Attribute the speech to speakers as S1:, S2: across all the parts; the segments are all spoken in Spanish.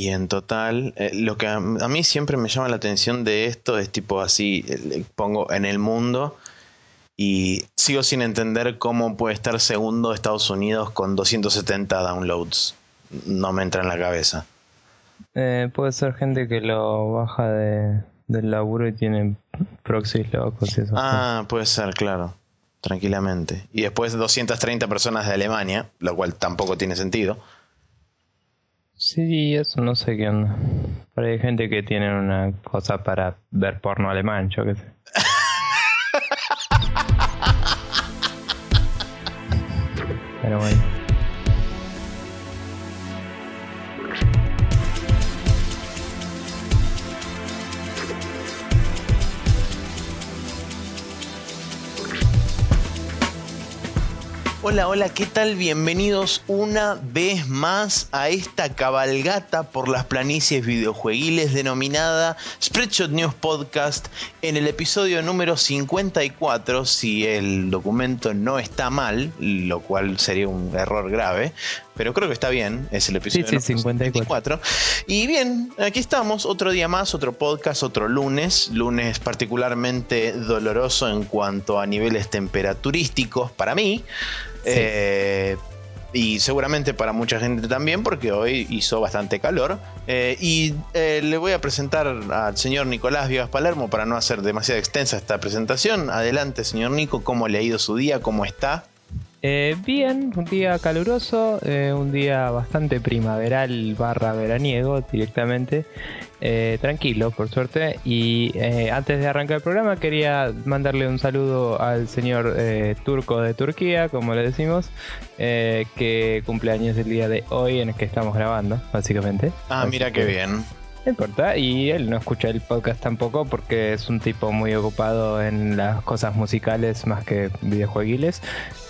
S1: Y en total, eh, lo que a, a mí siempre me llama la atención de esto es tipo así, eh, pongo en el mundo y sigo sin entender cómo puede estar segundo Estados Unidos con 270 downloads. No me entra en la cabeza.
S2: Eh, puede ser gente que lo baja de, del laburo y tiene proxies locos y eso.
S1: Ah, puede ser, claro. Tranquilamente. Y después 230 personas de Alemania, lo cual tampoco tiene sentido.
S2: Sí, eso no sé qué onda. Pero hay gente que tiene una cosa para ver porno alemán, yo qué sé. Pero bueno.
S1: Hola, hola, ¿qué tal? Bienvenidos una vez más a esta cabalgata por las planicies videojueguiles denominada Spreadshot News Podcast en el episodio número 54, si el documento no está mal, lo cual sería un error grave, pero creo que está bien, es el episodio
S2: Sí, sí,
S1: número
S2: 54.
S1: Y bien, aquí estamos, otro día más, otro podcast, otro lunes, lunes particularmente doloroso en cuanto a niveles temperaturísticos para mí. Eh, y seguramente para mucha gente también, porque hoy hizo bastante calor. Eh, y eh, le voy a presentar al señor Nicolás Vivas Palermo para no hacer demasiado extensa esta presentación. Adelante, señor Nico, ¿cómo le ha ido su día? ¿Cómo está?
S2: Eh, bien, un día caluroso, eh, un día bastante primaveral barra veraniego directamente. Eh, tranquilo, por suerte. Y eh, antes de arrancar el programa quería mandarle un saludo al señor eh, turco de Turquía, como le decimos, eh, que cumple años el día de hoy en el que estamos grabando, básicamente.
S1: Ah,
S2: Así
S1: mira
S2: que-
S1: qué bien.
S2: No importa, y él no escucha el podcast tampoco porque es un tipo muy ocupado en las cosas musicales más que videojueguiles,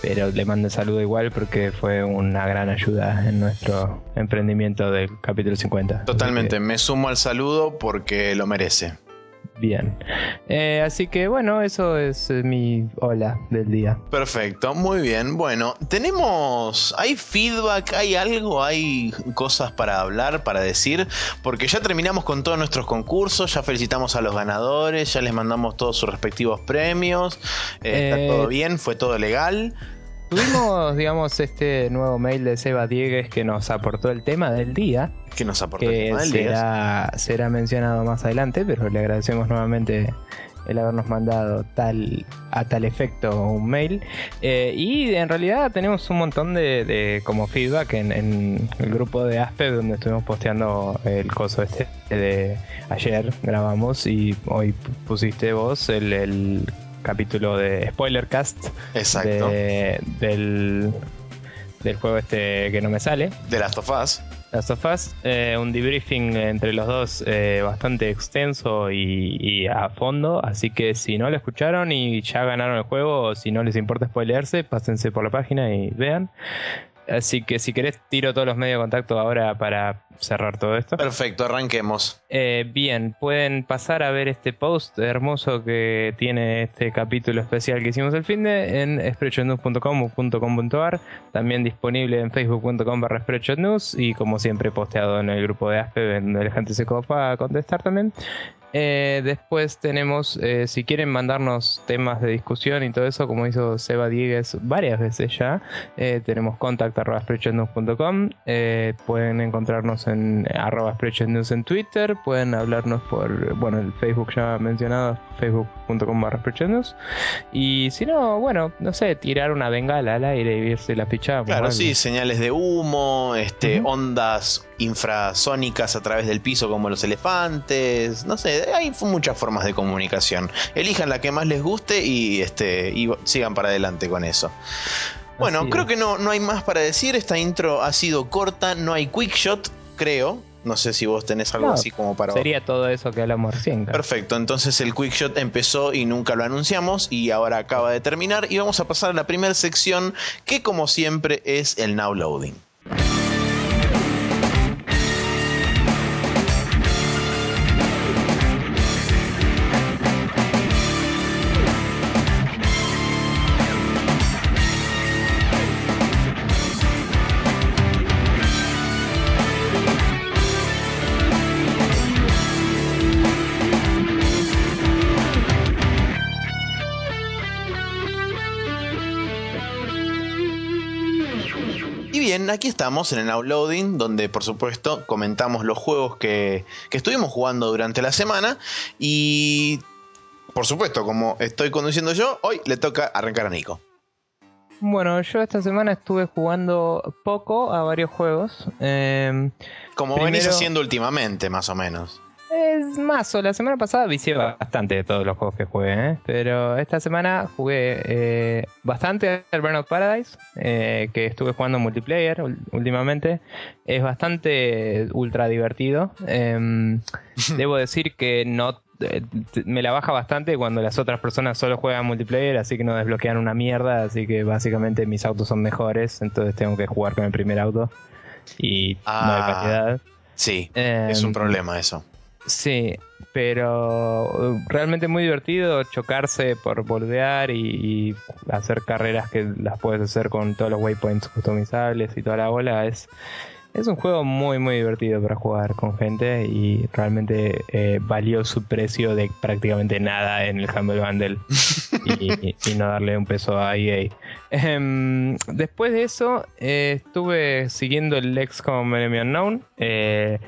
S2: pero le mando saludo igual porque fue una gran ayuda en nuestro emprendimiento del capítulo 50. Así
S1: Totalmente,
S2: que,
S1: me sumo al saludo porque lo merece.
S2: Bien. Eh, así que bueno, eso es eh, mi hola del día.
S1: Perfecto, muy bien. Bueno, tenemos. ¿Hay feedback? ¿Hay algo? ¿Hay cosas para hablar, para decir? Porque ya terminamos con todos nuestros concursos, ya felicitamos a los ganadores, ya les mandamos todos sus respectivos premios. eh,
S2: Eh,
S1: está todo bien, fue todo legal.
S2: Tuvimos, digamos, este nuevo mail de Seba Diegues que nos aportó el tema del día.
S1: Que nos aportó el
S2: que
S1: tema del día.
S2: será, será mencionado más adelante, pero le agradecemos nuevamente el habernos mandado tal a tal efecto un mail. Eh, y en realidad tenemos un montón de, de como feedback en, en el grupo de Aspe donde estuvimos posteando el coso este de ayer grabamos y hoy pusiste vos el, el capítulo de Spoilercast
S1: Exacto. De,
S2: de- del, del juego este que no me sale.
S1: Last of Us.
S2: Last of Us, eh, un debriefing entre los dos eh, bastante extenso y, y a fondo, así que si no lo escucharon y ya ganaron el juego, o si no les importa spoilearse, pásense por la página y vean. Así que si querés tiro todos los medios de contacto ahora para cerrar todo esto.
S1: Perfecto, arranquemos.
S2: Eh, bien, pueden pasar a ver este post hermoso que tiene este capítulo especial que hicimos el fin de en spreadshotnews.com.com.ar también disponible en facebook.com barra spreadshotnews y como siempre posteado en el grupo de Aspe donde la gente se copa a contestar también. Eh, después tenemos, eh, si quieren mandarnos temas de discusión y todo eso, como hizo Seba Diegues varias veces ya, eh, tenemos contact arroba spreadshotnews.com, eh, pueden encontrarnos en arroba spreadshotnews en Twitter, pueden hablarnos por, bueno, el Facebook ya mencionado, facebook.com barra spreadshotnews, y si no, bueno, no sé, tirar una bengala al aire y verse la pichada.
S1: Claro, sí, señales de humo, este, ondas infrasónicas a través del piso como los elefantes, no sé, hay muchas formas de comunicación. Elijan la que más les guste y este y sigan para adelante con eso. Bueno, creo que no, no hay más para decir. Esta intro ha sido corta, no hay quick shot, creo. No sé si vos tenés algo
S2: No,
S1: así como para.
S2: Sería todo eso que hablamos recién. claro.
S1: Perfecto, entonces el quick shot empezó y nunca lo anunciamos y ahora acaba de terminar y vamos a pasar a la primera sección que como siempre es el now loading. Aquí estamos en el Outloading, donde por supuesto comentamos los juegos que, que estuvimos jugando durante la semana. Y por supuesto, como estoy conduciendo yo, hoy le toca arrancar a Nico.
S2: Bueno, yo esta semana estuve jugando poco a varios juegos. Eh,
S1: como venís haciendo últimamente, más o menos.
S2: Es más, la semana pasada vicié bastante de todos los juegos que jugué, ¿eh? pero esta semana jugué eh, bastante al Burnout Paradise, eh, que estuve jugando multiplayer últimamente. Es bastante ultra divertido. Em, debo decir que no me la baja bastante cuando las otras personas solo juegan multiplayer, así que no desbloquean una mierda, así que básicamente mis autos son mejores, entonces tengo que jugar con el primer auto y no hay
S1: Ah. Sí, es un
S2: Em,
S1: problema eso.
S2: Sí, pero uh, realmente muy divertido chocarse por boludear y, y hacer carreras que las puedes hacer con todos los waypoints customizables y toda la bola. Es, es un juego muy, muy divertido para jugar con gente y realmente eh, valió su precio de prácticamente nada en el Humble Bundle y, y no darle un peso a EA. Em, después de eso, eh, estuve siguiendo el XCOM Enemy Unknown. Eh,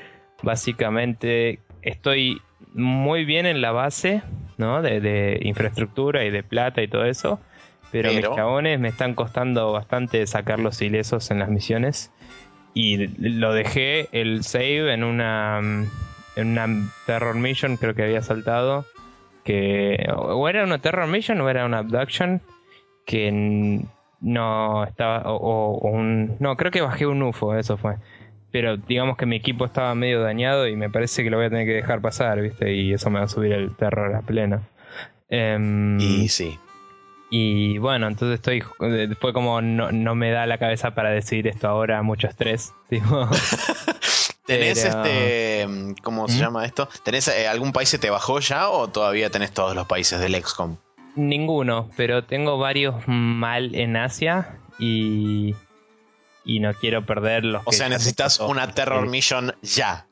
S2: básicamente estoy muy bien en la base, ¿no? De, de infraestructura y de plata y todo eso. Pero,
S1: Pero-
S2: mis chabones me están costando bastante sacarlos ilesos en las misiones. Y lo dejé el save en una en una terror mission, creo que había saltado. Que o era una terror mission o era una abduction. Que no estaba. O, o- o un. No, creo que bajé un UFO, eso fue. Pero digamos que mi equipo estaba medio dañado y me parece que lo voy a tener que dejar pasar, ¿viste? Y eso me va a subir el terror a pleno. Em,
S1: Y sí.
S2: y bueno, entonces estoy. Fue como no, no me da la cabeza para decidir esto ahora, mucho estrés. Tipo,
S1: ¿Tenés
S2: pero-
S1: este. ¿Cómo se
S2: ¿Mm?
S1: llama esto? ¿Tenés eh, algún país se te bajó ya o todavía tenés todos los países del XCOM?
S2: ninguno, pero tengo varios mal en Asia y. Y no quiero perder los
S1: O
S2: que
S1: sea, necesitas una Terror
S2: Sí.
S1: Mission ya.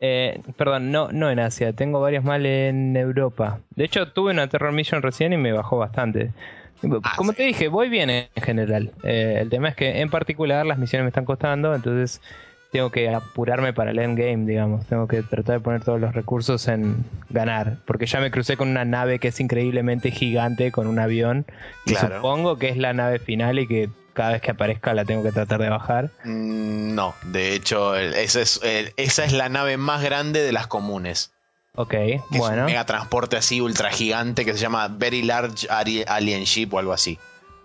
S2: Eh, perdón, no, no en Asia, tengo varios mal en Europa. De hecho, tuve una Terror Mission recién y me bajó bastante. Como
S1: sí.
S2: te dije, voy bien en general. Eh, el tema es que en particular las misiones me están costando, entonces tengo que apurarme para el endgame, digamos. Tengo que tratar de poner todos los recursos en ganar. Porque ya me crucé con una nave que es increíblemente gigante, con un avión. Y supongo que es la nave final y que cada vez que aparezca la tengo que tratar de bajar.
S1: Mm, No, de hecho, esa es, esa es la nave más grande de las comunes.
S2: Ok,
S1: Que Es
S2: bueno.
S1: un mega transporte así ultra gigante que se llama Very Large Alien Ship o algo así.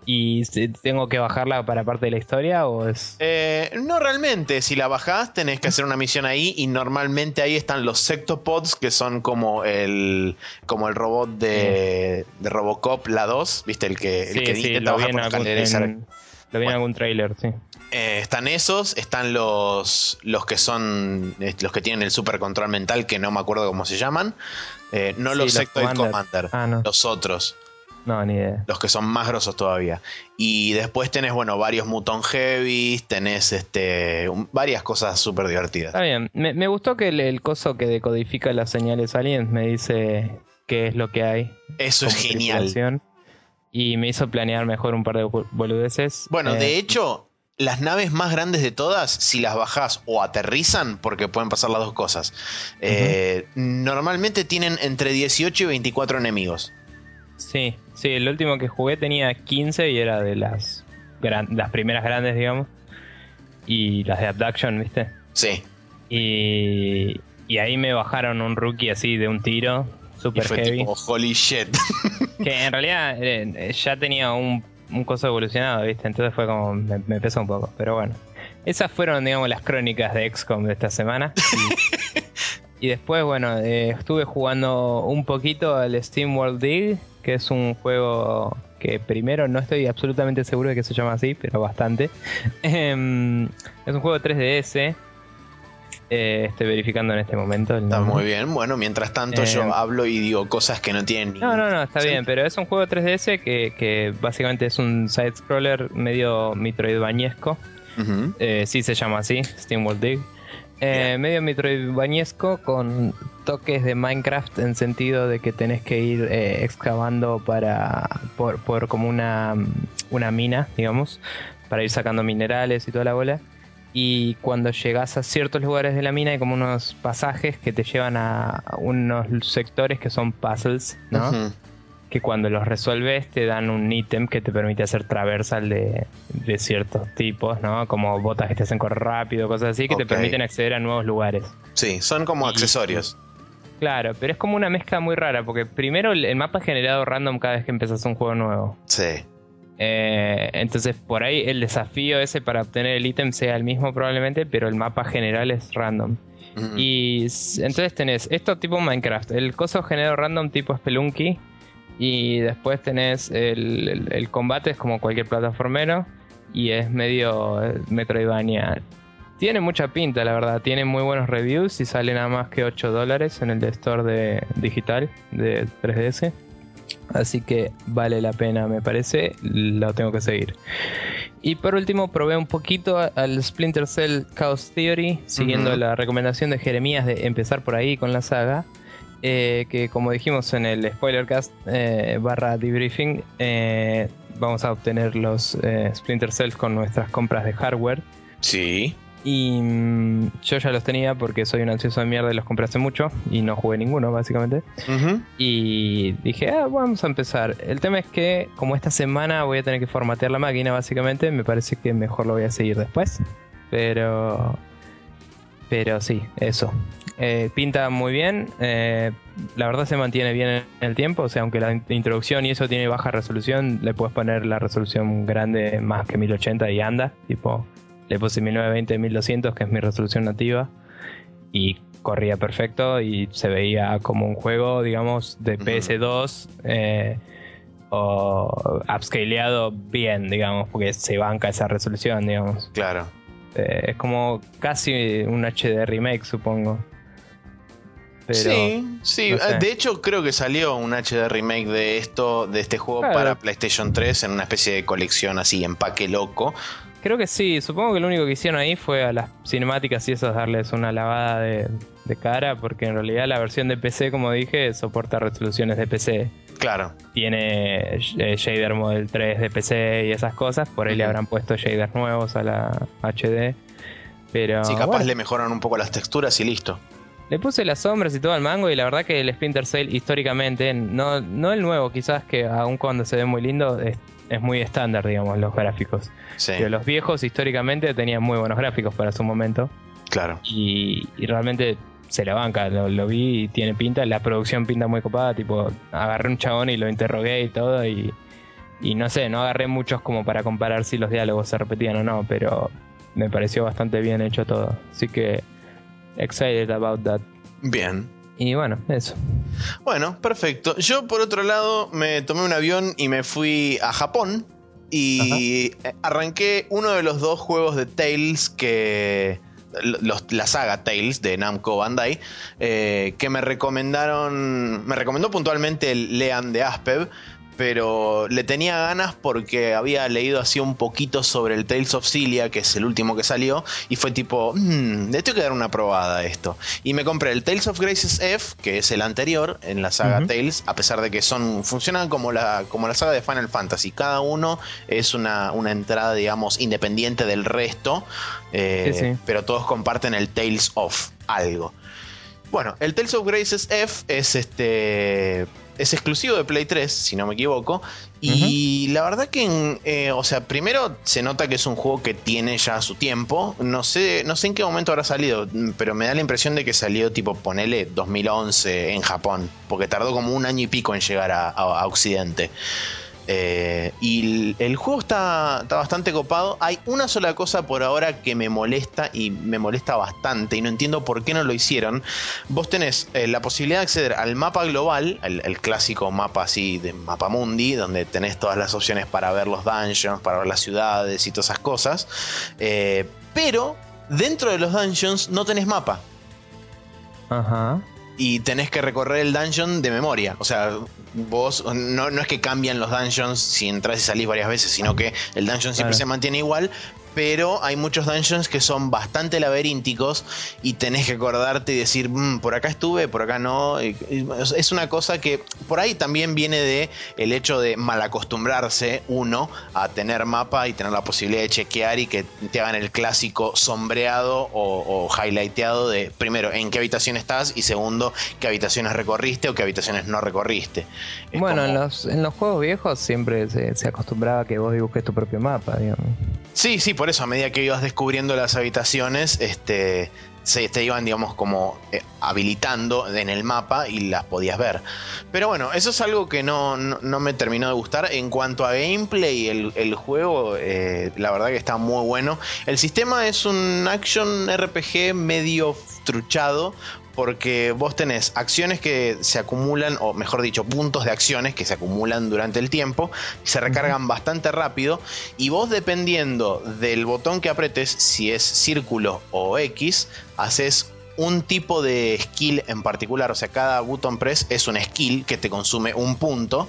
S2: ¿Y tengo que bajarla para parte de la historia o es...?
S1: Eh, no realmente, si la bajás tenés que hacer una misión ahí y normalmente ahí están los sectopods que son como el como el robot de, de Robocop, la 2, viste, el que, el
S2: Sí,
S1: que
S2: sí, lo vi en algún, en- lo vi en
S1: Bueno.
S2: algún trailer, sí.
S1: Eh, están esos, están los, los que son eh, los que tienen el super control mental que no me acuerdo cómo se llaman. Eh, no
S2: Sí,
S1: los
S2: los
S1: Sectoid
S2: Commander.
S1: Commander,
S2: Ah, no.
S1: los otros,
S2: No, ni idea.
S1: los que son más grosos todavía. Y después tenés, bueno, varios Muton Heavies, tenés este un- varias cosas súper divertidas.
S2: Está bien. Me, me gustó que el, el coso que decodifica las señales aliens me dice qué es lo que hay.
S1: Eso es genial.
S2: Y me hizo planear mejor un par de bol- boludeces.
S1: Bueno,
S2: Eh,
S1: de hecho, las naves más grandes de todas, si las bajás o aterrizan, porque pueden pasar las dos cosas, eh, normalmente tienen entre 18 y 24 enemigos.
S2: Sí, sí, el último que jugué tenía 15 y era de las, gran- las primeras grandes, digamos. Y las de Abduction, ¿viste?
S1: Sí.
S2: Y, y ahí me bajaron un rookie así de un tiro,
S1: Y
S2: super
S1: fue
S2: heavy.
S1: tipo, holy shit.
S2: Que en realidad eh, ya tenía un, un coso evolucionado, ¿viste? Entonces fue como, me, me pesa un poco, pero bueno. Esas fueron, digamos, las crónicas de XCOM de esta semana. Y, y después, bueno, eh, estuve jugando un poquito al Steam World Dig, que es un juego que primero no estoy absolutamente seguro de que se llama así, pero bastante. Em, es un juego 3DS. Eh, estoy verificando en este momento. el
S1: Está muy bien. Bueno, mientras tanto
S2: Eh,
S1: yo hablo y digo cosas que no tienen
S2: No, no, no, está
S1: Sí.
S2: bien, pero es un juego 3DS que, que básicamente es un side-scroller medio Metroidvaniesco.
S1: Ujú.
S2: Eh, sí se llama así, Steam World Dig. Eh, medio Metroidvaniesco con toques de Minecraft en sentido de que tenés que ir eh, excavando para por, por como una, una mina, digamos, para ir sacando minerales y toda la bola. Y cuando llegas a ciertos lugares de la mina hay como unos pasajes que te llevan a unos sectores que son puzzles, ¿no?
S1: Ujú.
S2: Que cuando los resuelves te dan un ítem que te permite hacer traversal de, de ciertos tipos, ¿no? Como botas que te hacen correr rápido, cosas así, que te permiten acceder a nuevos lugares.
S1: Sí, son como
S2: Y-
S1: accesorios.
S2: Claro, pero es como una mezcla muy rara, porque primero el, mapa es generado random cada vez que empezás un juego nuevo.
S1: Sí.
S2: Eh, entonces por ahí el desafío ese para obtener el ítem sea el mismo probablemente, pero el mapa general es random. Y entonces tenés esto tipo Minecraft, el coso generado random tipo Spelunky. Y después tenés el, el- el combate, es como cualquier plataformero. Y es medio eh, Metroidvania. Tiene mucha pinta, la verdad. Tiene muy buenos reviews y sale nada más que 8 dólares en el de store de digital de 3DS. Así que vale la pena, me parece. Lo tengo que seguir. Y por último, probé un poquito al Splinter Cell Chaos Theory, siguiendo la recomendación de Jeremías de empezar por ahí con la saga. eh, que como dijimos en el Spoilercast eh, barra debriefing, eh, vamos a obtener los Splinter Cells con nuestras compras de hardware.
S1: Sí.
S2: Y mm, yo ya los tenía porque soy un ansioso de mierda y los compré hace mucho y no jugué ninguno, básicamente. Y dije, ah, vamos a empezar. El tema es que, como esta semana voy a tener que formatear la máquina, básicamente, me parece que mejor lo voy a seguir después. Pero. Pero sí, eso. Eh, pinta muy bien. eh, la verdad se mantiene bien en el tiempo. O sea, aunque la in- introducción y eso tiene baja resolución, le puedes poner la resolución grande más que 1080 y anda. Tipo, le puse 1920 1200, que es mi resolución nativa. Y corría perfecto y se veía como un juego, digamos, de
S1: Ujú.
S2: PS2 eh, o upscaleado bien, digamos, porque se banca esa resolución, digamos.
S1: Claro.
S2: Eh, es como casi un HD remake, supongo. Pero
S1: sí, sí.
S2: no sé.
S1: De hecho, creo que salió un HD remake de esto, de este juego
S2: Claro.
S1: para PlayStation 3 en una especie de colección así, empaque loco.
S2: Creo que sí, supongo que lo único que hicieron ahí fue a las cinemáticas y eso es darles una lavada de, de cara, porque en realidad la versión de PC, como dije, soporta resoluciones de PC.
S1: Claro.
S2: tiene eh, shader model 3 de PC y esas cosas, por ahí le habrán puesto shaders nuevos a la HD. Pero
S1: Sí, capaz
S2: bueno,
S1: le mejoran un poco las texturas y listo.
S2: le puse las sombras y todo al mango y la verdad que el Splinter Cell históricamente, no, no el nuevo quizás que aun cuando se ve muy lindo, es, es muy estándar, digamos, los gráficos.
S1: Sí,
S2: Pero los viejos históricamente tenían muy buenos gráficos para su momento
S1: claro.
S2: y, y realmente se la banca, lo, lo vi y tiene pinta, la producción pinta muy copada, tipo, agarré un chabón y lo interrogué y todo y, y no sé, no agarré muchos como para comparar si los diálogos se repetían o no, pero me pareció bastante bien hecho todo, así que excited about that.
S1: Bien.
S2: Y bueno, eso.
S1: Bueno, perfecto. Yo, por otro lado, me tomé un avión y me fui a Japón. Y arranqué uno de los dos juegos de Tales que. los- la saga Tales de Namco Bandai. eh, que me recomendaron. Me recomendó puntualmente el Lean de Aspev. Pero le tenía ganas porque había leído así un poquito sobre el Tales of Cilia, que es el último que salió, y fue tipo, "Mm, le tengo que dar una probada a esto. Y me compré el Tales of Graces F, que es el anterior en la saga. Tales, a pesar de que son funcionan como la, como la saga de Final Fantasy. Cada uno es una, una entrada, digamos, independiente del resto, eh,
S2: Sí, sí.
S1: pero todos comparten el Tales of algo. Bueno, el Tales of Graces F es este. Es exclusivo de Play 3, si no me equivoco. Y la verdad que, en, eh, o sea, primero se nota que es un juego que tiene ya su tiempo. No sé, no sé en qué momento habrá salido, pero me da la impresión de que salió tipo, ponele 2011 en Japón, porque tardó como un año y pico en llegar a, a- a Occidente. Eh, y el, juego está, está bastante copado. Hay una sola cosa por ahora que me molesta y me molesta bastante y no entiendo por qué no lo hicieron. Vos tenés eh, la posibilidad de acceder al mapa global, el, el clásico mapa así de mapa mundi, donde tenés todas las opciones para ver los dungeons, para ver las ciudades y todas esas cosas. Eh, pero dentro de los dungeons no tenés mapa
S2: Ajá.
S1: Y tenés que recorrer el dungeon de memoria. O sea, vos no, no es que cambian los dungeons si entras y salís varias veces, sino que el dungeon siempre
S2: Claro.
S1: se mantiene igual, pero hay muchos dungeons que son bastante laberínticos y tenés que acordarte y decir, "Mm, por acá estuve, por acá no. Es una cosa que por ahí también viene de el hecho de malacostumbrarse uno a tener mapa y tener la posibilidad de chequear y que te hagan el clásico sombreado o, o highlighteado de primero en qué habitación estás y segundo qué habitaciones recorriste o qué habitaciones no recorriste. Es
S2: Bueno, en los, en los juegos viejos siempre se, se acostumbraba a que vos dibujes tu propio mapa, digamos.
S1: Sí, sí, por eso, a medida que ibas descubriendo las habitaciones, este, se te iban, digamos, como eh, habilitando en el mapa y las podías ver. Pero bueno, eso es algo que no, no, me terminó de gustar. En cuanto a gameplay, el, el juego, eh, la verdad que está muy bueno. El sistema es un action RPG medio truchado. Porque vos tenés acciones que se acumulan, o mejor dicho, puntos de acciones que se acumulan durante el tiempo, y se recargan bastante rápido, y vos dependiendo del botón que apretes, si es círculo o X, haces un tipo de skill en particular, o sea, cada button press es un skill que te consume un punto.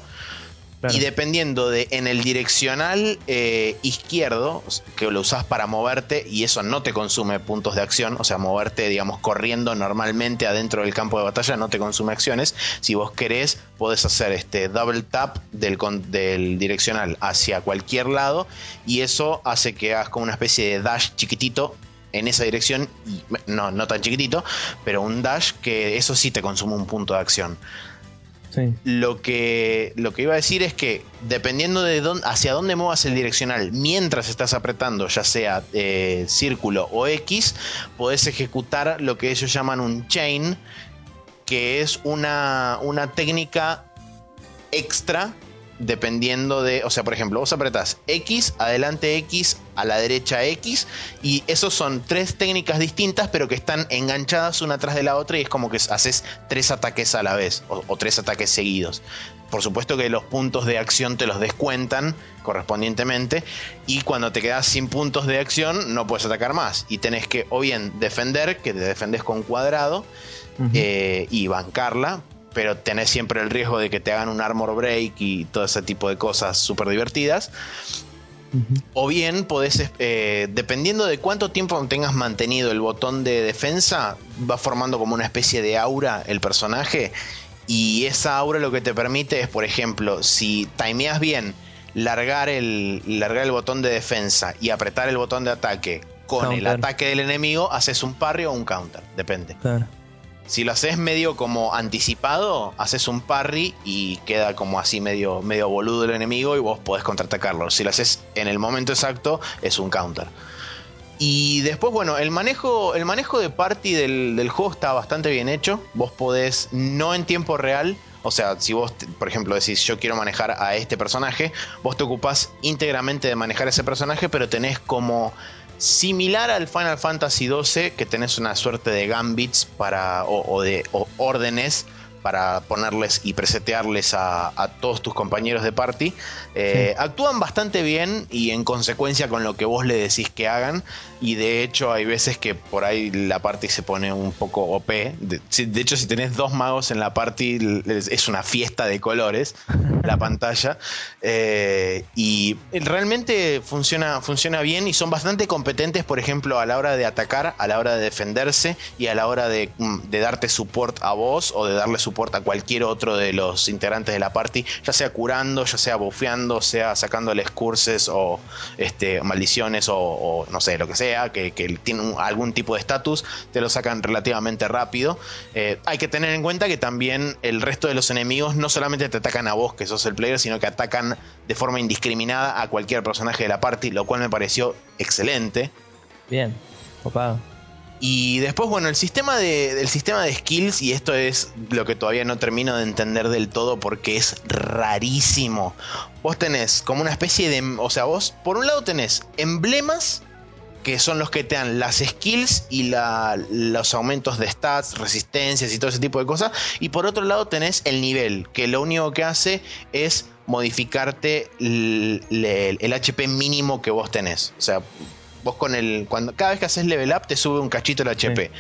S1: Y dependiendo de en el direccional eh, izquierdo, que lo usás para moverte, y eso no te consume puntos de acción, o sea, moverte, digamos, corriendo normalmente adentro del campo de batalla no te consume acciones. Si vos querés, podés hacer este double tap del, del direccional hacia cualquier lado, y eso hace que hagas como una especie de dash chiquitito en esa dirección, no, no tan chiquitito, pero un dash que eso sí te consume un punto de acción. Lo que, lo que iba a decir es que dependiendo de dónde, hacia dónde muevas el direccional mientras estás apretando, ya sea eh, círculo o X, podés ejecutar lo que ellos llaman un chain, que es una, una técnica extra dependiendo de, o sea, por ejemplo, vos apretás X, adelante X, a la derecha X, y esos son tres técnicas distintas, pero que están enganchadas una tras de la otra, y es como que haces tres ataques a la vez, o, o tres ataques seguidos. Por supuesto que los puntos de acción te los descuentan correspondientemente, y cuando te quedas sin puntos de acción, no puedes atacar más, y tenés que o bien defender, que te defendes con cuadrado, eh, y bancarla, pero tenés siempre el riesgo de que te hagan un armor break y todo ese tipo de cosas súper divertidas. O bien podés, eh, dependiendo de cuánto tiempo tengas mantenido el botón de defensa, va formando como una especie de aura el personaje. Y esa aura lo que te permite es, por ejemplo, si timeas bien, largar el, largar el botón de defensa y apretar el botón de ataque con el ataque del enemigo, haces un parry o un counter, depende.
S2: Claro.
S1: Si lo haces medio como anticipado, haces un parry y queda como así medio, medio boludo el enemigo y vos podés contraatacarlo. Si lo haces en el momento exacto, es un counter. Y después, bueno, el manejo, el manejo de party del, del juego está bastante bien hecho. Vos podés, no en tiempo real, o sea, si vos, por ejemplo, decís yo quiero manejar a este personaje, vos te ocupás íntegramente de manejar ese personaje, pero tenés como similar al Final Fantasy XII, que tenés una suerte de gambits para, o, de órdenes para ponerles y presetearles a, a todos tus compañeros de party. Eh, Actúan bastante bien y en consecuencia con lo que vos le decís que hagan. Y de hecho hay veces que por ahí la party se pone un poco OP. De, hecho si tenés dos magos en la party es una fiesta de colores la pantalla. Eh, y realmente funciona, funciona bien y son bastante competentes, por ejemplo, a la hora de atacar, a la hora de defenderse y a la hora de, mm, de darte support a vos o de darle support a cualquier otro de los integrantes de la party, ya sea curando, ya sea bufeando, sea sacándoles curses o este, maldiciones o, no sé, lo que sea, que, tiene algún tipo de estatus, te lo sacan relativamente rápido. Eh, hay que tener en cuenta que también el resto de los enemigos no solamente te atacan a vos, que sos el player, sino que atacan de forma indiscriminada a cualquier personaje de la party, lo cual me pareció excelente.
S2: Bien. Copado.
S1: Y después, bueno, el sistema de, el sistema de skills, y esto es lo que todavía no termino de entender del todo porque es rarísimo. Vos tenés como una especie de. O sea, vos, por un lado, tenés emblemas que son los que te dan las skills y los aumentos de stats, resistencias y todo ese tipo de cosas. Y por otro lado tenés el nivel, que lo único que hace es modificarte l- le- el, HP mínimo que vos tenés. O sea, vos con el. Cuando, cada vez que haces level up te sube un cachito el HP.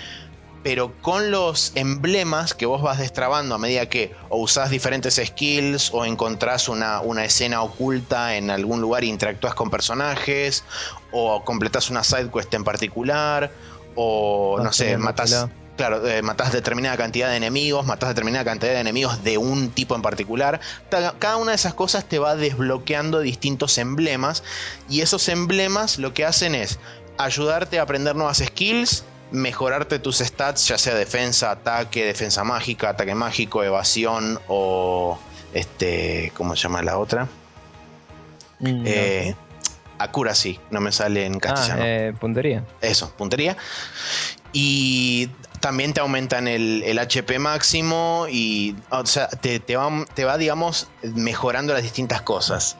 S1: pero con los emblemas que vos vas destrabando a medida que o usás diferentes skills o encontrás una, una escena oculta en algún lugar e interactúas con personajes o completás una side quest en particular o no sé, matas claro, eh, matás determinada cantidad de enemigos, matás determinada cantidad de enemigos de un tipo en particular. Cada una de esas cosas te va desbloqueando distintos emblemas y esos emblemas lo que hacen es ayudarte a aprender nuevas skills, mejorarte tus stats, ya sea defensa, ataque, defensa mágica, ataque mágico, evasión o este, ¿cómo se llama la otra? Mm, eh, accuracy, no me sale en castellano.
S2: Ah, eh, puntería.
S1: Eso, puntería. Y también te aumentan el, HP máximo y, o sea, te, te, va, te va, digamos, mejorando las distintas cosas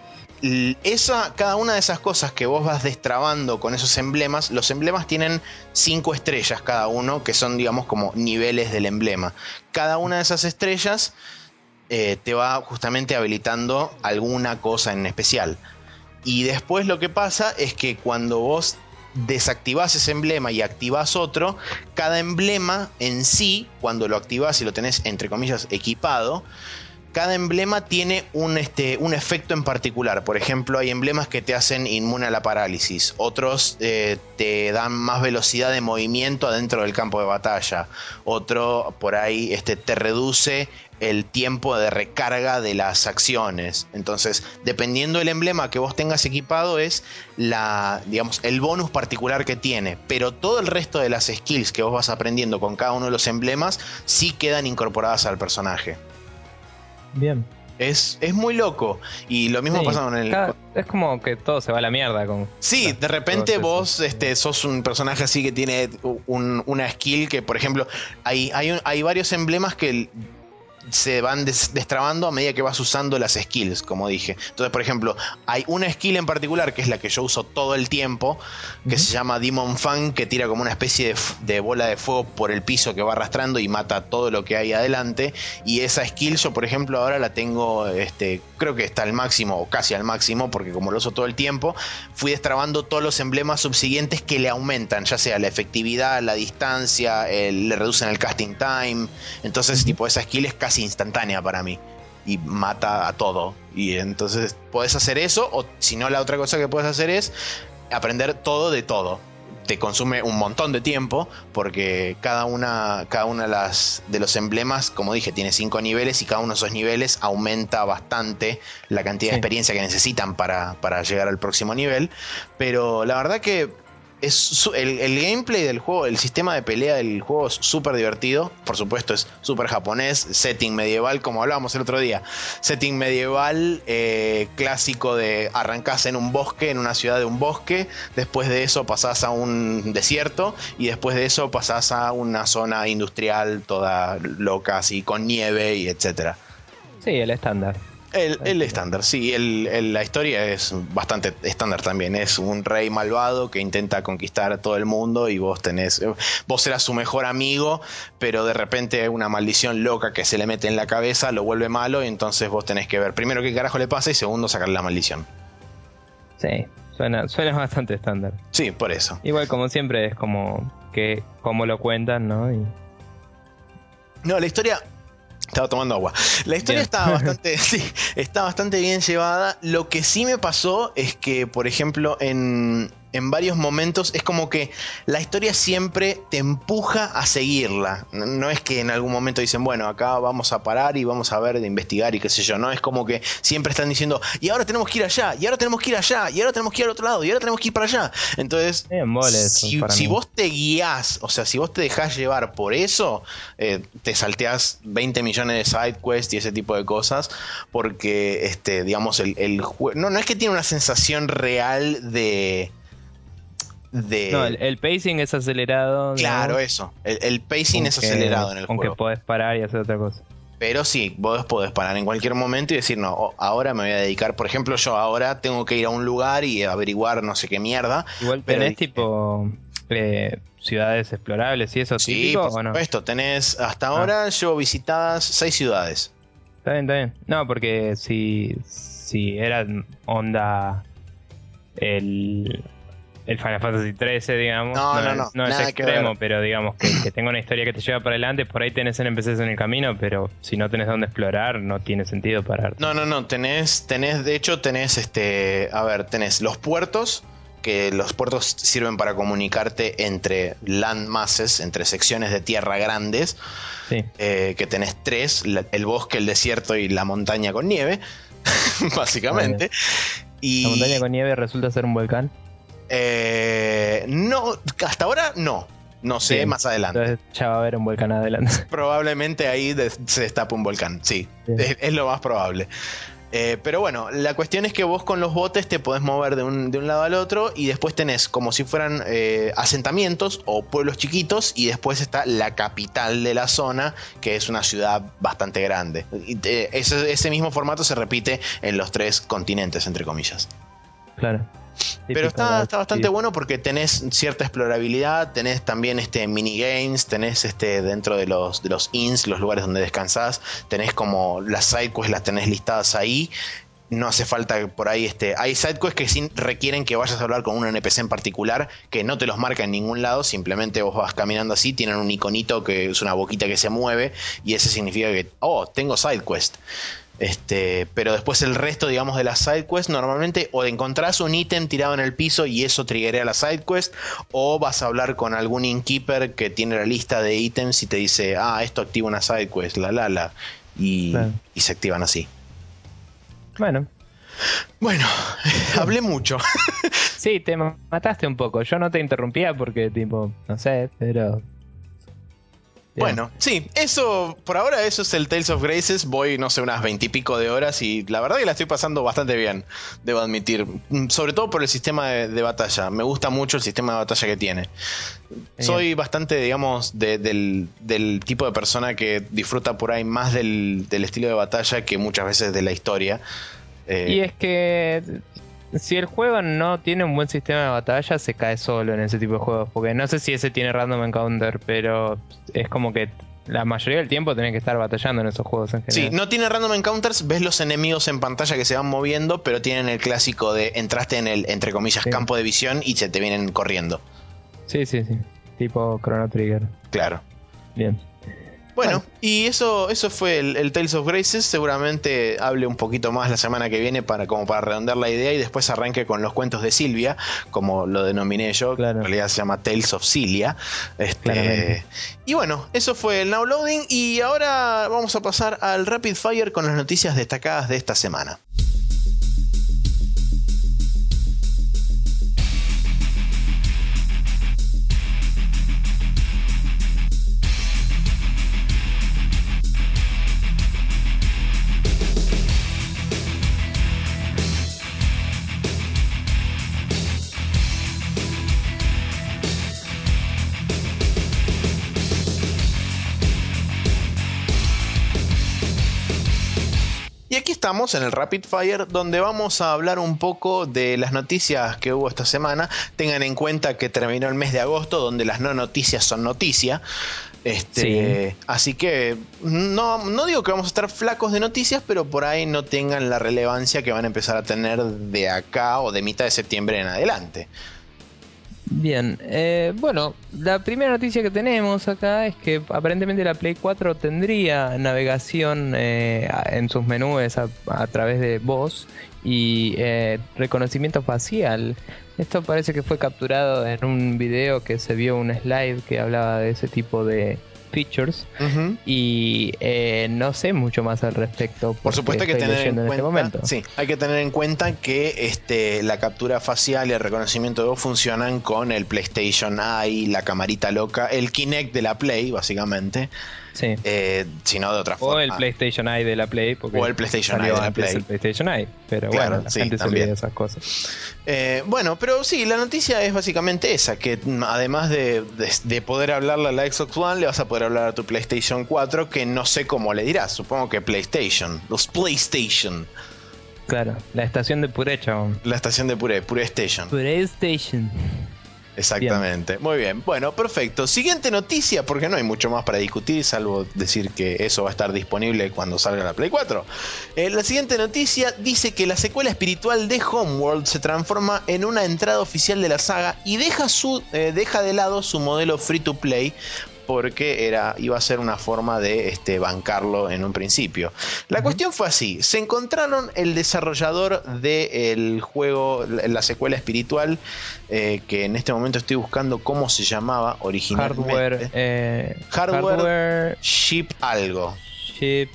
S1: esa, cada una de esas cosas que vos vas destrabando con esos emblemas, los emblemas tienen cinco estrellas cada uno, que son, digamos, como niveles del emblema. Cada una de esas estrellas eh, te va justamente habilitando alguna cosa en especial. Y después lo que pasa es que cuando vos desactivás ese emblema y activás otro, cada emblema en sí, cuando lo activás y lo tenés entre comillas equipado, cada emblema tiene un, este, un efecto en particular. Por ejemplo, hay emblemas que te hacen inmune a la parálisis, otros eh, te dan más velocidad de movimiento adentro del campo de batalla, otro por ahí este, te reduce el tiempo de recarga de las acciones. Entonces, dependiendo del emblema que vos tengas equipado es la, digamos, el bonus particular que tiene, pero todo el resto de las skills que vos vas aprendiendo con cada uno de los emblemas sí quedan incorporadas al personaje.
S2: Bien.
S1: Es, es muy loco. Y lo mismo pasa con el.
S2: es como que todo se va a la mierda con.
S1: Sí, de repente vos este, sos un personaje así que tiene una skill que, por ejemplo, hay, hay, hay varios emblemas que se van destrabando a medida que vas usando las skills, como dije. Entonces, por ejemplo, hay una skill en particular que es la que yo uso todo el tiempo, que se llama Demon Fang, que tira como una especie de, bola de fuego por el piso que va arrastrando y mata todo lo que hay adelante. Y esa skill yo, por ejemplo, ahora la tengo, este, creo que está al máximo o casi al máximo, porque como lo uso todo el tiempo, fui destrabando todos los emblemas subsiguientes que le aumentan, ya sea la efectividad, la distancia, le reducen el casting time. Entonces, tipo, esa skill es casi instantánea para mí y mata a todo. Y entonces puedes hacer eso, o si no, la otra cosa que puedes hacer es aprender todo de todo. Te consume un montón de tiempo porque cada una, cada una de, las, de los emblemas, como dije, tiene cinco niveles y cada uno de esos niveles aumenta bastante la cantidad de experiencia que necesitan para, para llegar al próximo nivel. Pero la verdad que es el, gameplay del juego, el sistema de pelea del juego es súper divertido. Por supuesto, es súper japonés, setting medieval, como hablábamos el otro día. Setting medieval eh, clásico de arrancás en un bosque, en una ciudad de un bosque. Después de eso pasás a un desierto. Y después de eso pasás a una zona industrial toda loca, así con nieve y etcétera.
S2: Sí, el estándar.
S1: El, estándar, sí, la historia es bastante estándar también. Es un rey malvado que intenta conquistar a todo el mundo y vos tenés, vos eras su mejor amigo, pero de repente una maldición loca que se le mete en la cabeza lo vuelve malo y entonces vos tenés que ver primero qué carajo le pasa y segundo sacarle la maldición.
S2: Sí, suena, suena bastante estándar.
S1: Sí, por eso.
S2: Igual como siempre es como que como lo cuentan, ¿no?
S1: No, la historia estaba tomando agua. La historia está bastante, sí, está bastante bien llevada. Lo que sí me pasó es que, por ejemplo, en, en varios momentos es como que la historia siempre te empuja a seguirla. No es que en algún momento dicen, bueno, acá vamos a parar y vamos a ver de investigar y qué sé yo. No es como que siempre están diciendo, y ahora tenemos que ir allá, y ahora tenemos que ir allá, y ahora tenemos que ir al otro lado, y ahora tenemos que ir para allá. Entonces, si, vos te guías, o sea, si vos te dejás llevar por eso, eh, te salteás 20 millones de side quests y ese tipo de cosas, porque, este, digamos, el, el juego. No, no es que tiene una sensación real de
S2: no, el, pacing es acelerado.
S1: Claro, eso. El, pacing es acelerado en el juego.
S2: Aunque podés parar y hacer otra cosa.
S1: Pero sí, vos podés parar en cualquier momento y decir, no, ahora me voy a dedicar. Por ejemplo, yo ahora tengo que ir a un lugar y averiguar no sé qué mierda.
S2: Igual tenés tipo eh, ciudades explorables y eso.
S1: Sí, por supuesto. Tenés, hasta ah. ahora yo visitadas seis ciudades.
S2: Está bien, está bien. No, porque si, si era onda el el Final Fantasy XIII, digamos.
S1: No, no, no,
S2: No, es extremo, pero digamos que, que tenga una historia que te lleva para adelante. Por ahí tenés NPCs en el camino, pero si no tenés dónde explorar, no tiene sentido pararte.
S1: No, no, no, tenés, tenés, de hecho tenés este, a ver, tenés los puertos, que los puertos sirven para comunicarte entre land masses, entre secciones de tierra grandes,
S2: Sí.
S1: eh, que tenés tres, la- el bosque, el desierto y la montaña con nieve, básicamente. Y
S2: La montaña con nieve resulta ser un volcán.
S1: Eh, no, hasta ahora no, no sé más adelante.
S2: Entonces ya va a haber un volcán adelante.
S1: Probablemente ahí de- se destape un volcán, sí. Es lo más probable. Eh, pero bueno, la cuestión es que vos con los botes te podés mover de un, de un lado al otro y después tenés como si fueran eh, asentamientos o pueblos chiquitos y después está la capital de la zona, que es una ciudad bastante grande. Y, eh, ese, ese mismo formato se repite en los tres continentes, entre comillas.
S2: Claro.
S1: Pero está, está bastante
S2: sí.
S1: bueno porque tenés cierta explorabilidad, tenés también este minigames, tenés este dentro de los, de los inns, los lugares donde descansás, tenés como las sidequests las tenés listadas ahí. No hace falta por ahí este. Hay sidequests que sí requieren que vayas a hablar con un NPC en particular, que no te los marca en ningún lado, simplemente vos vas caminando así, tienen un iconito que es una boquita que se mueve, y ese significa que, oh, tengo sidequest. Este, pero después el resto, digamos, de las sidequests, normalmente o encontrás un ítem tirado en el piso y eso triggerea la sidequest, o vas a hablar con algún innkeeper que tiene la lista de ítems y te dice, ah, esto activa una sidequest, la la la, y,
S2: Claro.
S1: y se activan así.
S2: Bueno,
S1: Bueno, hablé mucho.
S2: sí, te ma- mataste un poco. Yo no te interrumpía porque, tipo, no sé, pero.
S1: Bueno, sí, eso, por ahora eso es el Tales of Graces. Voy, no sé, unas veintipico de horas y la verdad que la estoy pasando bastante bien, debo admitir. Mm, Sobre todo por el sistema de, de batalla. Me gusta mucho el sistema de batalla que tiene. Soy bastante, digamos, de- del, del tipo de persona que disfruta por ahí más del, del estilo de batalla que muchas veces de la historia. Eh,
S2: Y es que si el juego no tiene un buen sistema de batalla, se cae solo en ese tipo de juegos. Porque no sé si ese tiene random encounter, pero es como que la mayoría del tiempo tenés que estar batallando en esos juegos en
S1: Sí,
S2: general.
S1: no tiene random encounters, ves los enemigos en pantalla que se van moviendo, pero tienen el clásico de entraste en el, entre comillas,
S2: Sí.
S1: campo de visión y se te vienen corriendo.
S2: Sí, sí, sí. Tipo Chrono Trigger.
S1: Claro.
S2: Bien.
S1: Bueno,
S2: Bueno.
S1: y eso, eso fue el, el Tales of Graces. Seguramente hable un poquito más la semana que viene para, como para redondear la idea y después arranque con los cuentos de Silvia, como lo denominé yo.
S2: Claro.
S1: En realidad se llama Tales of Cilia. Este, y bueno, eso fue el Now Loading. Y ahora vamos a pasar al Rapid Fire con las noticias destacadas de esta semana. Y aquí estamos en el Rapid Fire, donde vamos a hablar un poco de las noticias que hubo esta semana. Tengan en cuenta que terminó el mes de agosto, donde las no noticias son noticia. Este, Así que no, no digo que vamos a estar flacos de noticias, pero por ahí no tengan la relevancia que van a empezar a tener de acá o de mitad de septiembre en adelante.
S2: Bien, eh, bueno, la primera noticia que tenemos acá es que aparentemente la Play 4 tendría navegación eh, en sus menús a, a través de voz y eh, reconocimiento facial. Esto parece que fue capturado en un video que se vio un slide que hablaba de ese tipo de features y eh, no sé mucho más al respecto.
S1: Por supuesto hay que tener en cuenta,
S2: este momento.
S1: sí, hay que tener en cuenta que este, la captura facial y el reconocimiento de voz funcionan con el PlayStation Eye, la camarita loca, el Kinect de la Play, básicamente,
S2: Sí.
S1: eh, si no de otra
S2: O
S1: forma.
S2: el PlayStation Eye de la Play. Porque
S1: O el PlayStation Eye de la Play.
S2: el PlayStation Eye. Pero
S1: Claro,
S2: bueno, la
S1: sí,
S2: gente se
S1: también.
S2: olvida de esas cosas.
S1: Eh, bueno, pero sí, la noticia es básicamente esa, que además de, de- de poder hablarle a la Xbox One, le vas a poder hablar a tu PlayStation 4, que no sé cómo le dirás, supongo que PlayStation, los PlayStation,
S2: Claro, la estación de Purecha.
S1: la estación de Pure, Pure Station.
S2: PlayStation.
S1: Exactamente. Muy bien. Bueno, perfecto. Siguiente noticia, porque no hay mucho más para discutir, salvo decir que eso va a estar disponible cuando salga la Play 4. Eh, la siguiente noticia dice que la secuela espiritual de Homeworld se transforma en una entrada oficial de la saga y deja, su, eh, deja de lado su modelo free to play porque era, iba a ser una forma de este, bancarlo en un principio. La cuestión fue así, se encontraron el desarrollador del juego, la secuela espiritual, eh, que en este momento estoy buscando cómo se llamaba originalmente.
S2: Hardware, eh,
S1: hardware, Ship algo.
S2: Ship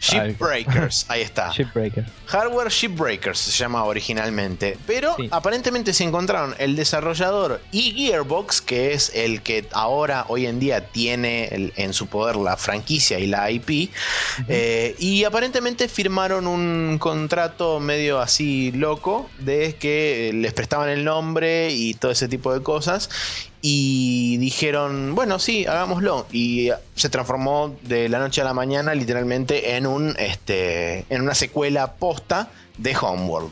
S1: Shipbreakers, ahí está.
S2: Shipbreakers.
S1: Hardware Shipbreakers se llamaba originalmente, pero aparentemente se encontraron el desarrollador y Gearbox, que es el que ahora, hoy en día, tiene en su poder la franquicia y la IP, eh, y aparentemente firmaron un contrato medio así loco de que les prestaban el nombre y todo ese tipo de cosas, y dijeron, bueno, sí, hagámoslo. Y se transformó de la noche a la mañana literalmente en, un, este, en una secuela posta de Homeworld.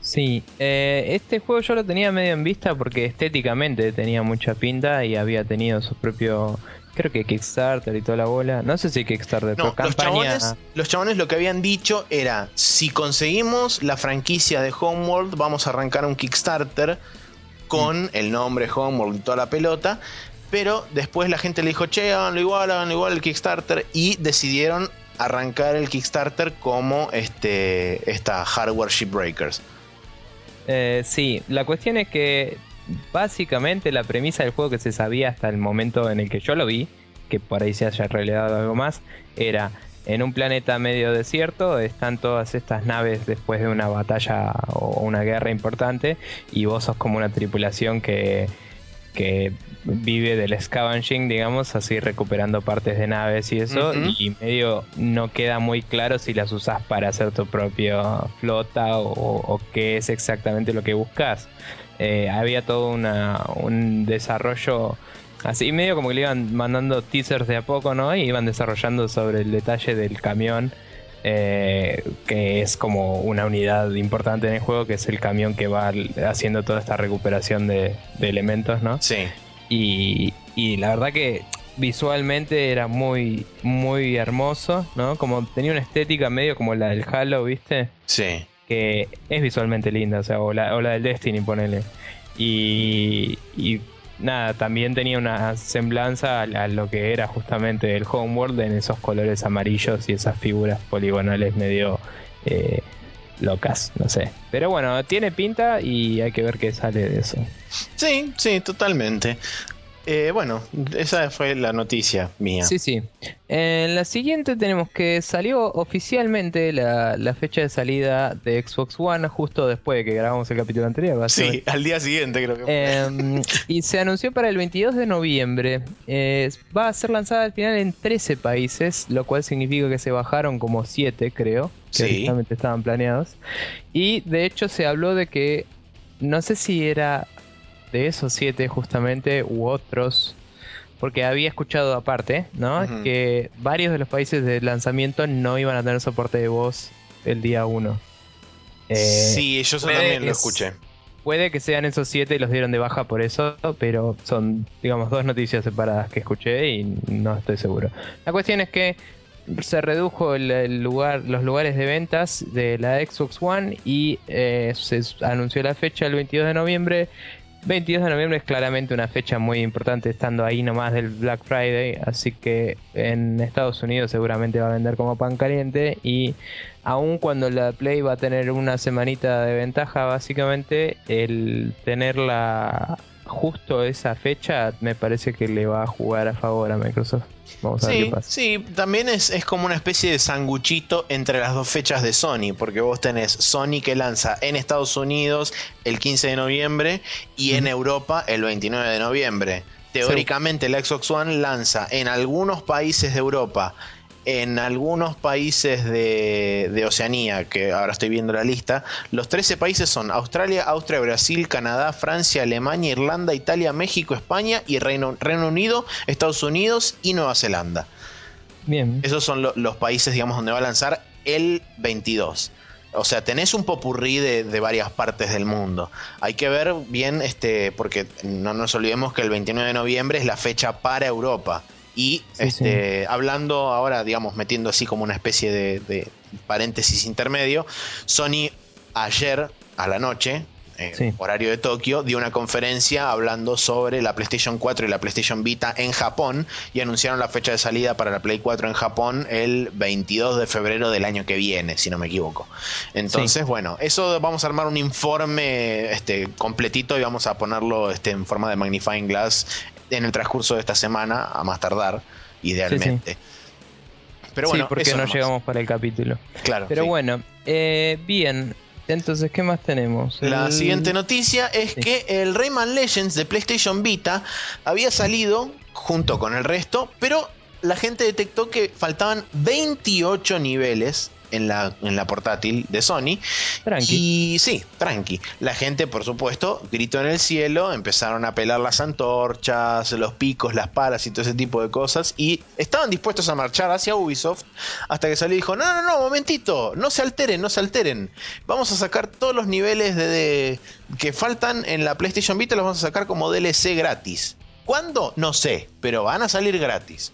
S2: Sí, eh, este juego yo lo tenía medio en vista porque estéticamente tenía mucha pinta y había tenido su propio, creo que Kickstarter y toda la bola. No sé si Kickstarter, pero
S1: los Chabones, los chabones lo que habían dicho era, si conseguimos la franquicia de Homeworld, vamos a arrancar un Kickstarter con el nombre Homeworld y toda la pelota. Pero después la gente le dijo, che, háganlo igual, háganlo igual el Kickstarter. Y decidieron arrancar el Kickstarter como este, esta Hardware Shipbreakers.
S2: Eh, sí, la cuestión es que básicamente la premisa del juego que se sabía hasta el momento en el que yo lo vi, que por ahí se haya revelado algo más, era en un planeta medio desierto están todas estas naves después de una batalla o una guerra importante y vos sos como una tripulación que, que vive del scavenging, digamos, así recuperando partes de naves y eso, y medio no queda muy claro si las usás para hacer tu propia flota o, qué es exactamente lo que buscas. Eh, había todo una, un desarrollo Así medio como que le iban mandando teasers de a poco, ¿no? Y iban desarrollando sobre el detalle del camión, eh, que es como una unidad importante en el juego, que es el camión que va haciendo toda esta recuperación de, elementos, ¿no?
S1: Sí.
S2: Y, y, la verdad que visualmente era muy, muy hermoso, ¿no? Como tenía una estética medio como la del Halo, ¿viste?
S1: Sí.
S2: Que es visualmente linda, o sea, o la, o la del Destiny, ponele. Y, y nada, también tenía una semblanza a, lo que era justamente el Homeworld en esos colores amarillos y esas figuras poligonales medio eh, locas, no sé. Pero bueno, tiene pinta y hay que ver qué sale de eso.
S1: Sí, sí, totalmente. Eh, bueno, esa fue la noticia mía.
S2: Sí, sí. En la siguiente tenemos que salió oficialmente la, fecha de salida de Xbox One justo después de que grabamos el capítulo anterior.
S1: Sí, al día siguiente creo que
S2: fue. Em, y se anunció para el 22 de noviembre. va a ser lanzada al final en 13 países, lo cual significa que se bajaron como 7, creo, que sí. estaban planeados. Y de hecho se habló de que no sé si era de esos siete justamente u otros, porque había escuchado aparte, ¿no? Que varios de los países de lanzamiento no iban a tener soporte de voz el día 1.
S1: Eh, sí, yo también lo escuché.
S2: Puede que sean esos siete y los dieron de baja por eso, pero son, digamos, dos noticias separadas que escuché y no estoy seguro. La cuestión es que se redujo el, lugar, los lugares de ventas de la Xbox One y eh, se anunció la fecha el 22 de noviembre 22 de noviembre es claramente una fecha muy importante estando ahí nomás del Black Friday, así que en Estados Unidos seguramente va a vender como pan caliente y aun cuando la Play va a tener una semanita de ventaja básicamente, el tenerla justo esa fecha me parece que le va a jugar a favor a Microsoft. Vamos a
S1: sí,
S2: ver qué pasa.
S1: Sí, también es, como una especie de sanguchito entre las dos fechas de Sony, porque vos tenés Sony que lanza en Estados Unidos el 15 de noviembre y en Europa el 29 de noviembre. Teóricamente la Xbox One lanza en algunos países de Europa en algunos países de, Oceanía, que ahora estoy viendo la lista, los 13 países son Australia, Austria, Brasil, Canadá, Francia, Alemania, Irlanda, Italia, México, España y Reino, Reino Unido, Estados Unidos y Nueva Zelanda.
S2: Bien.
S1: Esos son los países, digamos, donde va a lanzar el 22. O sea, tenés un popurrí de, de, varias partes del mundo. Hay que ver bien, este, porque no nos olvidemos que el 29 de noviembre es la fecha para Europa. Y este, hablando ahora, digamos, metiendo así como una especie de, paréntesis intermedio, Sony ayer a la noche, eh, horario de Tokio, dio una conferencia hablando sobre la PlayStation 4 y la PlayStation Vita en Japón y anunciaron la fecha de salida para la Play 4 en Japón el 22 de febrero del año que viene, si no me equivoco. Entonces, bueno, eso vamos a armar un informe este, completito y vamos a ponerlo este, en forma de magnifying glass en el transcurso de esta semana, a más tardar, idealmente.
S2: Pero bueno, porque no llegamos para el capítulo.
S1: Claro.
S2: Pero bueno, eh, bien. Entonces, ¿qué más tenemos?
S1: La siguiente noticia es que el Rayman Legends de PlayStation Vita había salido junto con el resto, pero la gente detectó que faltaban 28 niveles en la, en la portátil de Sony.
S2: Tranqui.
S1: Y sí, tranqui. La gente, por supuesto, gritó en el cielo, empezaron a pelar las antorchas, los picos, las palas y todo ese tipo de cosas. Y estaban dispuestos a marchar hacia Ubisoft hasta que salió y dijo: No, no, no, momentito, no se alteren, no se alteren. Vamos a sacar todos los niveles de, que faltan en la PlayStation Vita, los vamos a sacar como DLC gratis. ¿Cuándo? No sé, pero van a salir gratis.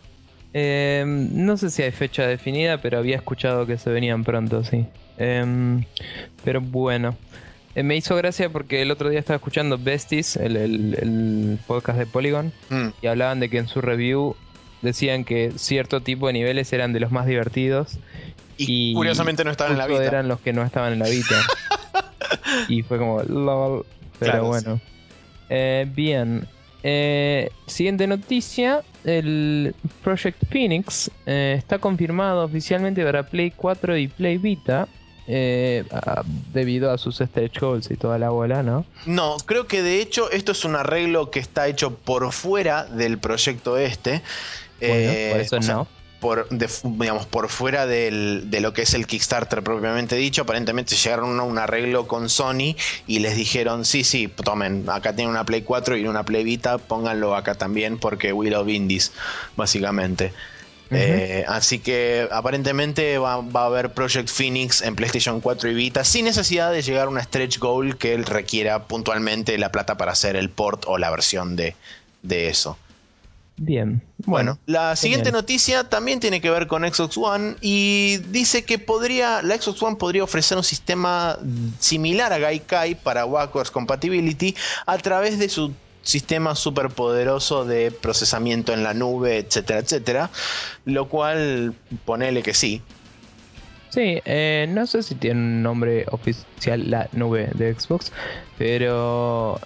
S2: Em, no sé si hay fecha definida, pero había escuchado que se venían pronto, sí. Em, pero bueno. Eh, me hizo gracia porque el otro día estaba escuchando Besties, el, podcast de Polygon, mm. y hablaban de que en su review decían que cierto tipo de niveles eran de los más divertidos.
S1: Y, curiosamente no estaban en la vida.
S2: eran los que no estaban en la vida. y fue como, lol. Pero bueno. Eh, bien. Eh, siguiente noticia, el Project Phoenix eh, está confirmado oficialmente para Play 4 y Play Vita. Eh, debido a sus stretch goals y toda la bola, ¿no?
S1: No, creo que de hecho esto es un arreglo que está hecho por fuera del proyecto este.
S2: por eso no
S1: por, digamos, por fuera de lo que es el Kickstarter propiamente dicho. Aparentemente llegaron a un arreglo con Sony y les dijeron, sí, sí, tomen, acá tienen una Play 4 y una Play Vita, pónganlo acá también porque we love indies, básicamente. Eh, así que aparentemente va, a haber Project Phoenix en PlayStation 4 y Vita sin necesidad de llegar a una stretch goal que él requiera puntualmente la plata para hacer el port o la versión de, de eso.
S2: Bien.
S1: Bueno, la siguiente noticia también tiene que ver con Xbox One y dice que podría, la Xbox One podría ofrecer un sistema similar a Gaikai para backwards compatibility a través de su sistema súper poderoso de procesamiento en la nube, etcétera, etcétera. Lo cual, ponele que sí.
S2: Sí, eh, no sé si tiene un nombre oficial la nube de Xbox, pero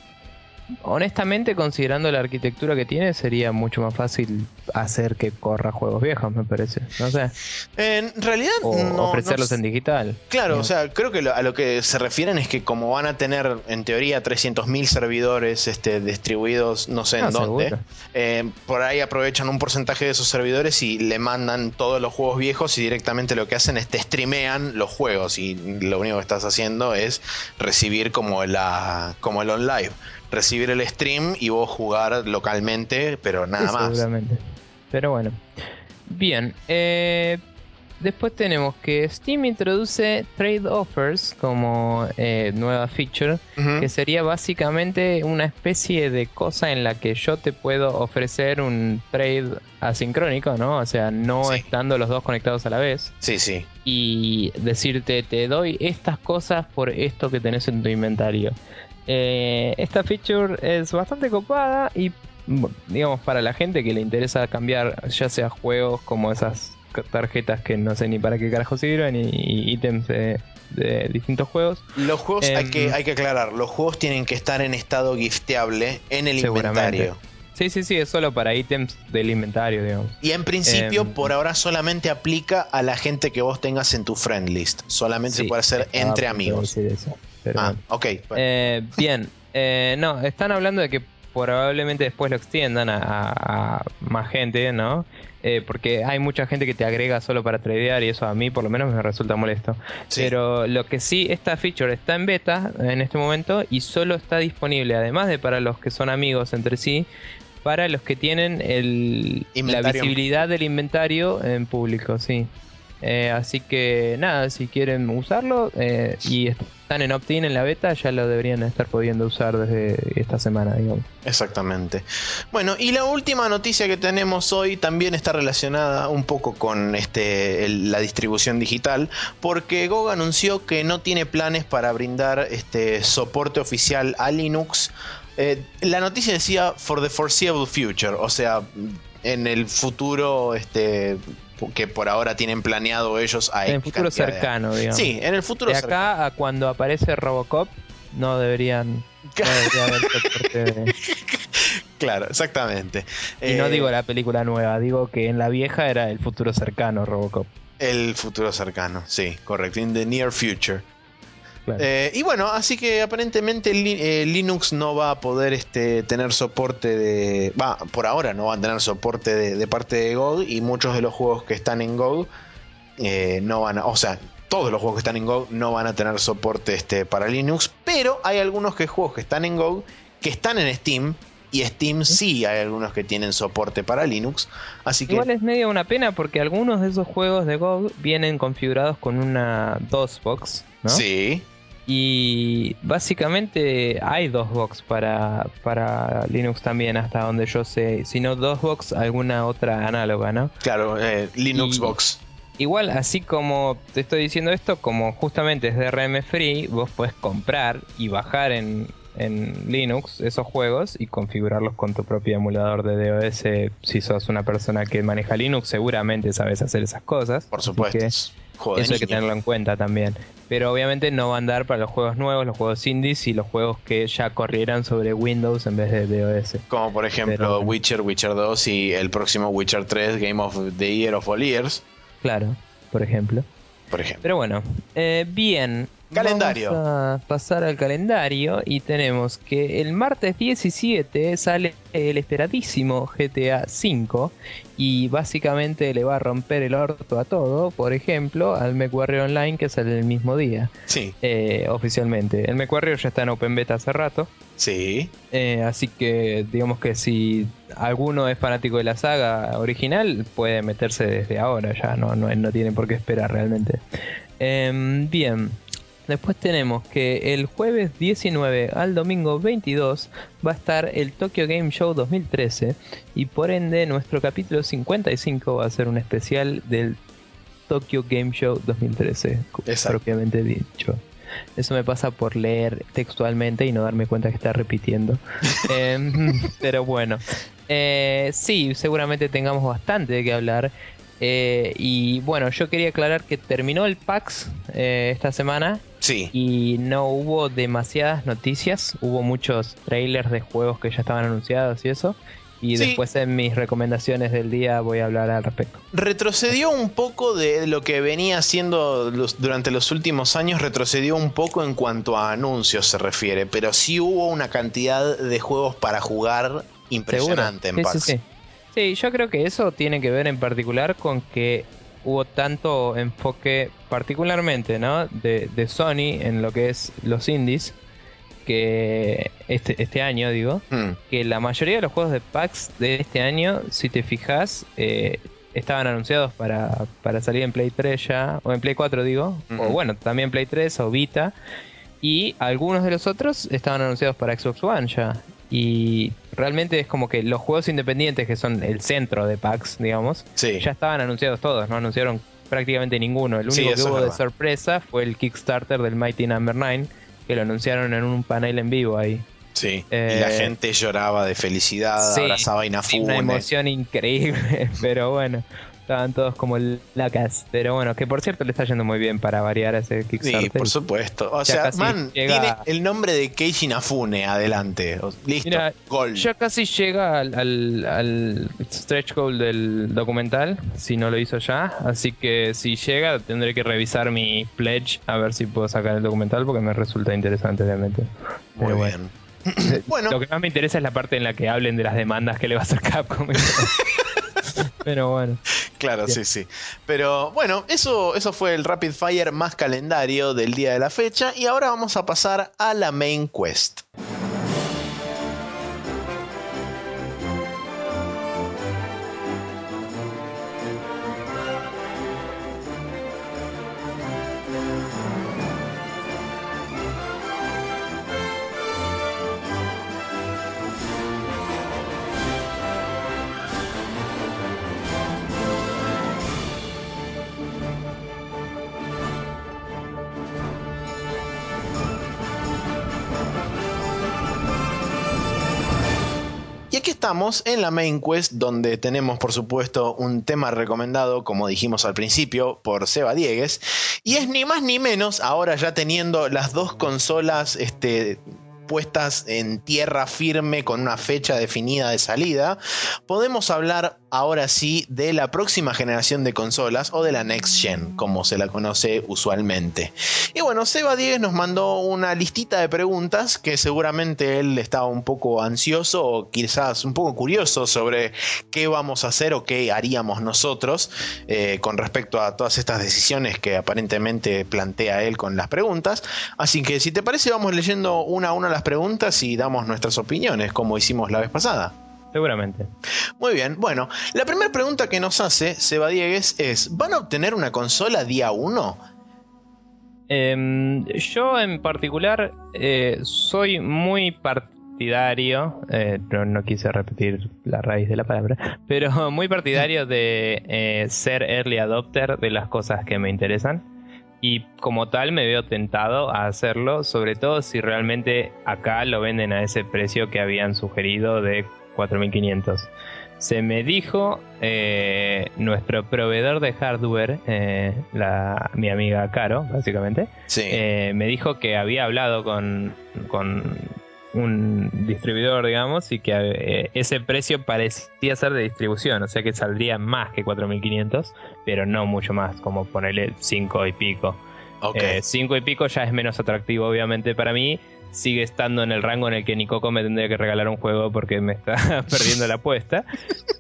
S2: honestamente, considerando la arquitectura que tiene, sería mucho más fácil hacer que corra juegos viejos, me parece. No sé.
S1: En realidad,
S2: no, ofrecerlos en digital.
S1: Claro, o sea, creo que a lo que se refieren es que como van a tener, en teoría, 300.000 servidores este, distribuidos, no sé en ah, dónde, eh, por ahí aprovechan un porcentaje de esos servidores y le mandan todos los juegos viejos y directamente lo que hacen es te streamean los juegos y lo único que estás haciendo es recibir como, la, como el on live recibir el stream y vos jugar localmente, pero nada más.
S2: Seguramente. Pero bueno. Bien. Eh, después tenemos que Steam introduce trade offers como eh, nueva feature, que sería básicamente una especie de cosa en la que yo te puedo ofrecer un trade asincrónico, ¿no? O sea, no estando los dos conectados a la vez.
S1: Sí, sí.
S2: Y decirte, te doy estas cosas por esto que tenés en tu inventario. Eh, esta feature es bastante copada y digamos para la gente que le interesa cambiar ya sea juegos como esas tarjetas que no sé ni para qué carajo sirven y, ítems de, distintos juegos.
S1: Los juegos hay, que, em, hay que aclarar, los juegos tienen que estar en estado gifteable en el inventario.
S2: Sí, sí, sí, es solo para ítems del inventario, digamos.
S1: Y en principio, em, por ahora solamente aplica a la gente que vos tengas en tu friend list. Solamente se puede hacer entre amigos. Ah, ok.
S2: Eh, bien, eh, no, están hablando de que probablemente después lo extiendan a, más gente, ¿no? Eh, porque hay mucha gente que te agrega solo para tradear y eso a mí por lo menos me resulta molesto. Pero lo que sí, esta feature está en beta en este momento y solo está disponible, además de para los que son amigos entre sí, para los que tienen el, la visibilidad del inventario en público, sí. Eh, así que nada, si quieren usarlo eh, y están en opt-in en la beta, ya lo deberían estar pudiendo usar desde esta semana, digamos.
S1: Exactamente. Bueno, y la última noticia que tenemos hoy también está relacionada un poco con este, la distribución digital, porque GOG anunció que no tiene planes para brindar este soporte oficial a Linux. Eh, la noticia decía for the foreseeable future, o sea, en el futuro este, que por ahora tienen planeado ellos
S2: a En el futuro cercano, digamos.
S1: Sí, en el futuro
S2: de acá a cuando aparece Robocop, no deberían.
S1: Claro, exactamente.
S2: Y no eh, digo la película nueva, digo que en la vieja era el futuro cercano Robocop.
S1: El futuro cercano, sí, correcto. In the near future. Eh, y bueno, así que aparentemente eh, Linux no va a poder este, tener soporte de. Va, por ahora no va a tener soporte de, parte de GOG y muchos de los juegos que están en GOG eh, no van a. O sea, todos los juegos que están en GOG no van a tener soporte este, para Linux, pero hay algunos que juegos que están en GOG que están en Steam y Steam sí hay algunos que tienen soporte para Linux. Así que...
S2: Igual es medio una pena porque algunos de esos juegos de GOG vienen configurados con una DOSBox, ¿no?
S1: Sí.
S2: Y básicamente hay dos box para, para Linux también, hasta donde yo sé. Si no dos box, alguna otra análoga, ¿no?
S1: Claro, eh, Linux Box.
S2: Igual, así como te estoy diciendo esto, como justamente es DRM free, vos puedes comprar y bajar en, en Linux esos juegos y configurarlos con tu propio emulador de DOS. Si sos una persona que maneja Linux, seguramente sabes hacer esas cosas.
S1: Por supuesto.
S2: Eso hay que tenerlo en cuenta también. Pero obviamente no va a andar para los juegos nuevos, los juegos indies y los juegos que ya corrieran sobre Windows en vez de DOS.
S1: Como por ejemplo Witcher, Witcher 2 y el próximo Witcher 3, Game of the Year of All Years.
S2: Claro, por ejemplo.
S1: Por ejemplo.
S2: Pero bueno, eh, bien,
S1: Calendario.
S2: Vamos a pasar al calendario y tenemos que el martes 17 sale el esperadísimo GTA V y básicamente le va a romper el orto a todo, por ejemplo, al MechWarrior Online que sale el mismo día.
S1: Sí.
S2: Eh, oficialmente. El MechWarrior ya está en Open Beta hace rato.
S1: Sí.
S2: Eh, así que digamos que si alguno es fanático de la saga original, puede meterse desde ahora ya, no, no, no tiene por qué esperar realmente. Em, bien. Después tenemos que el jueves 19 al domingo 22 va a estar el Tokyo Game Show 2013 y por ende nuestro capítulo 55 va a ser un especial del Tokyo Game Show 2013, propiamente dicho. Eso me pasa por leer textualmente y no darme cuenta que está repitiendo. Em, pero bueno, eh, sí, seguramente tengamos bastante de qué hablar. Eh, y bueno, yo quería aclarar que terminó el PAX eh, esta semana.
S1: Sí.
S2: Y no hubo demasiadas noticias. Hubo muchos trailers de juegos que ya estaban anunciados y eso. Y después en mis recomendaciones del día voy a hablar al respecto.
S1: Retrocedió un poco de lo que venía haciendo durante los últimos años, retrocedió un poco en cuanto a anuncios se refiere, pero sí hubo una cantidad de juegos para jugar impresionante en PAX. Sí,
S2: Sí, yo creo que eso tiene que ver en particular con que hubo tanto enfoque, particularmente, ¿no? De, Sony en lo que es los indies, que este, este año, digo, hmm. que la mayoría de los juegos de PAX de este año, si te fijas, eh, estaban anunciados para, para, salir en Play 3 ya, o en Play 4 digo, o bueno, también Play 3 o Vita, y algunos de los otros estaban anunciados para Xbox One ya. Y realmente es como que los juegos independientes, que son el centro de PAX, digamos, ya estaban anunciados todos, no anunciaron prácticamente ninguno. El único que hubo de sorpresa fue el Kickstarter del Mighty Number no. 9, que lo anunciaron en un panel en vivo ahí.
S1: Sí, y la eh, gente lloraba de felicidad, abrazaba a Inafune.
S2: Una emoción increíble, pero bueno. Estaban todos como lacas. Pero bueno, que por cierto le está yendo muy bien para variar ese Kickstarter. Sí,
S1: por supuesto. O sea, man, tiene el nombre de Keiji Nafune adelante. Listo, gol.
S2: Ya casi llega al, stretch goal del documental, si no lo hizo ya. Así que si llega, tendré que revisar mi pledge a ver si puedo sacar el documental porque me resulta interesante realmente.
S1: Muy bien.
S2: bueno. Lo que más me interesa es la parte en la que hablen de las demandas que le va a hacer Capcom. Pero bueno.
S1: Claro, sí, sí. Pero bueno, eso, eso fue el Rapid Fire más calendario del día de la fecha. Y ahora vamos a pasar a la main quest. En la main quest donde tenemos por supuesto un tema recomendado como dijimos al principio por Seba Diegues. Y es ni más ni menos ahora ya teniendo las dos consolas este, puestas en tierra firme con una fecha definida de salida, podemos hablar ahora sí de la próxima generación de consolas o de la Next Gen, como se la conoce usualmente. Y bueno, Seba Díez nos mandó una listita de preguntas que seguramente él estaba un poco ansioso o quizás un poco curioso sobre qué vamos a hacer o qué haríamos nosotros eh, con respecto a todas estas decisiones que aparentemente plantea él con las preguntas. Así que si te parece vamos leyendo una a una las preguntas y damos nuestras opiniones como hicimos la vez pasada.
S2: Seguramente.
S1: Muy bien, bueno, la primera pregunta que nos hace Seba Diegues es, ¿van a obtener una consola día 1?
S2: Em, yo en particular eh, soy muy partidario, eh, no, quise repetir la raíz de la palabra, pero muy partidario de eh, ser early adopter de las cosas que me interesan. Y como tal me veo tentado a hacerlo, sobre todo si realmente acá lo venden a ese precio que habían sugerido de 4500. Se me dijo eh, nuestro proveedor de hardware, eh, la, mi amiga Caro, básicamente, eh, me dijo que había hablado con, con un distribuidor, digamos, y que ese precio parecía ser de distribución, o sea que saldría más que 4500, pero no mucho más, como ponerle 5 y pico. 5 y pico ya es menos atractivo, obviamente, para mí sigue estando en el rango en el que Nicoco me tendría que regalar un juego porque me está perdiendo la apuesta.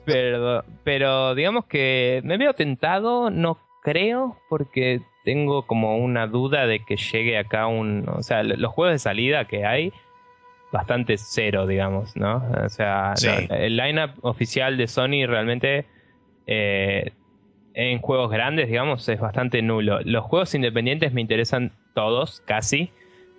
S2: Pero, pero digamos que me veo tentado, no creo, porque tengo como una duda de que llegue acá un... O sea, los juegos de salida que hay, bastante cero, digamos, ¿no? O sea, el lineup oficial de Sony realmente... Eh, en juegos grandes, digamos, es bastante nulo. Los juegos independientes me interesan todos, casi,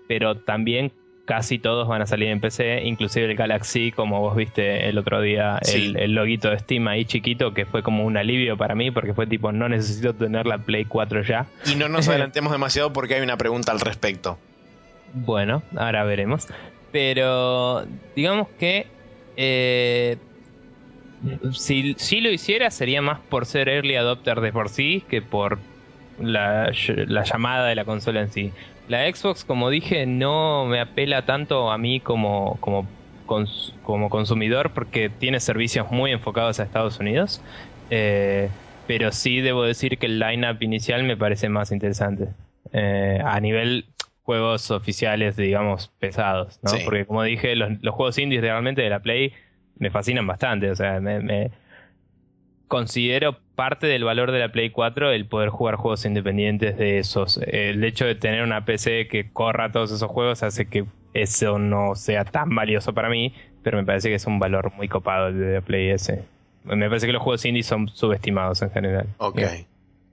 S2: pero también casi todos van a salir en PC, inclusive el Galaxy, como vos viste el otro día, el, loguito de Steam ahí chiquito, que fue como un alivio para mí, porque fue tipo, no necesito tener la Play 4 ya.
S1: Y no nos adelantemos demasiado porque hay una pregunta al respecto.
S2: Bueno, ahora veremos. Pero digamos que eh, si, si, lo hiciera sería más por ser early adopter de por sí que por la, la llamada de la consola en sí. La Xbox, como dije, no me apela tanto a mí como, como, como consumidor porque tiene servicios muy enfocados a Estados Unidos. Eh, pero sí debo decir que el lineup inicial me parece más interesante. Eh, a nivel juegos oficiales, digamos, pesados, ¿no? Porque como dije, los, juegos indies realmente de la Play me fascinan bastante. O sea, me considero parte del valor de la Play 4 el poder jugar juegos independientes de esos. El hecho de tener una PC que corra todos esos juegos hace que eso no sea tan valioso para mí, pero me parece que es un valor muy copado el de la Play S. Me parece que los juegos indie son subestimados en general.
S1: Ok.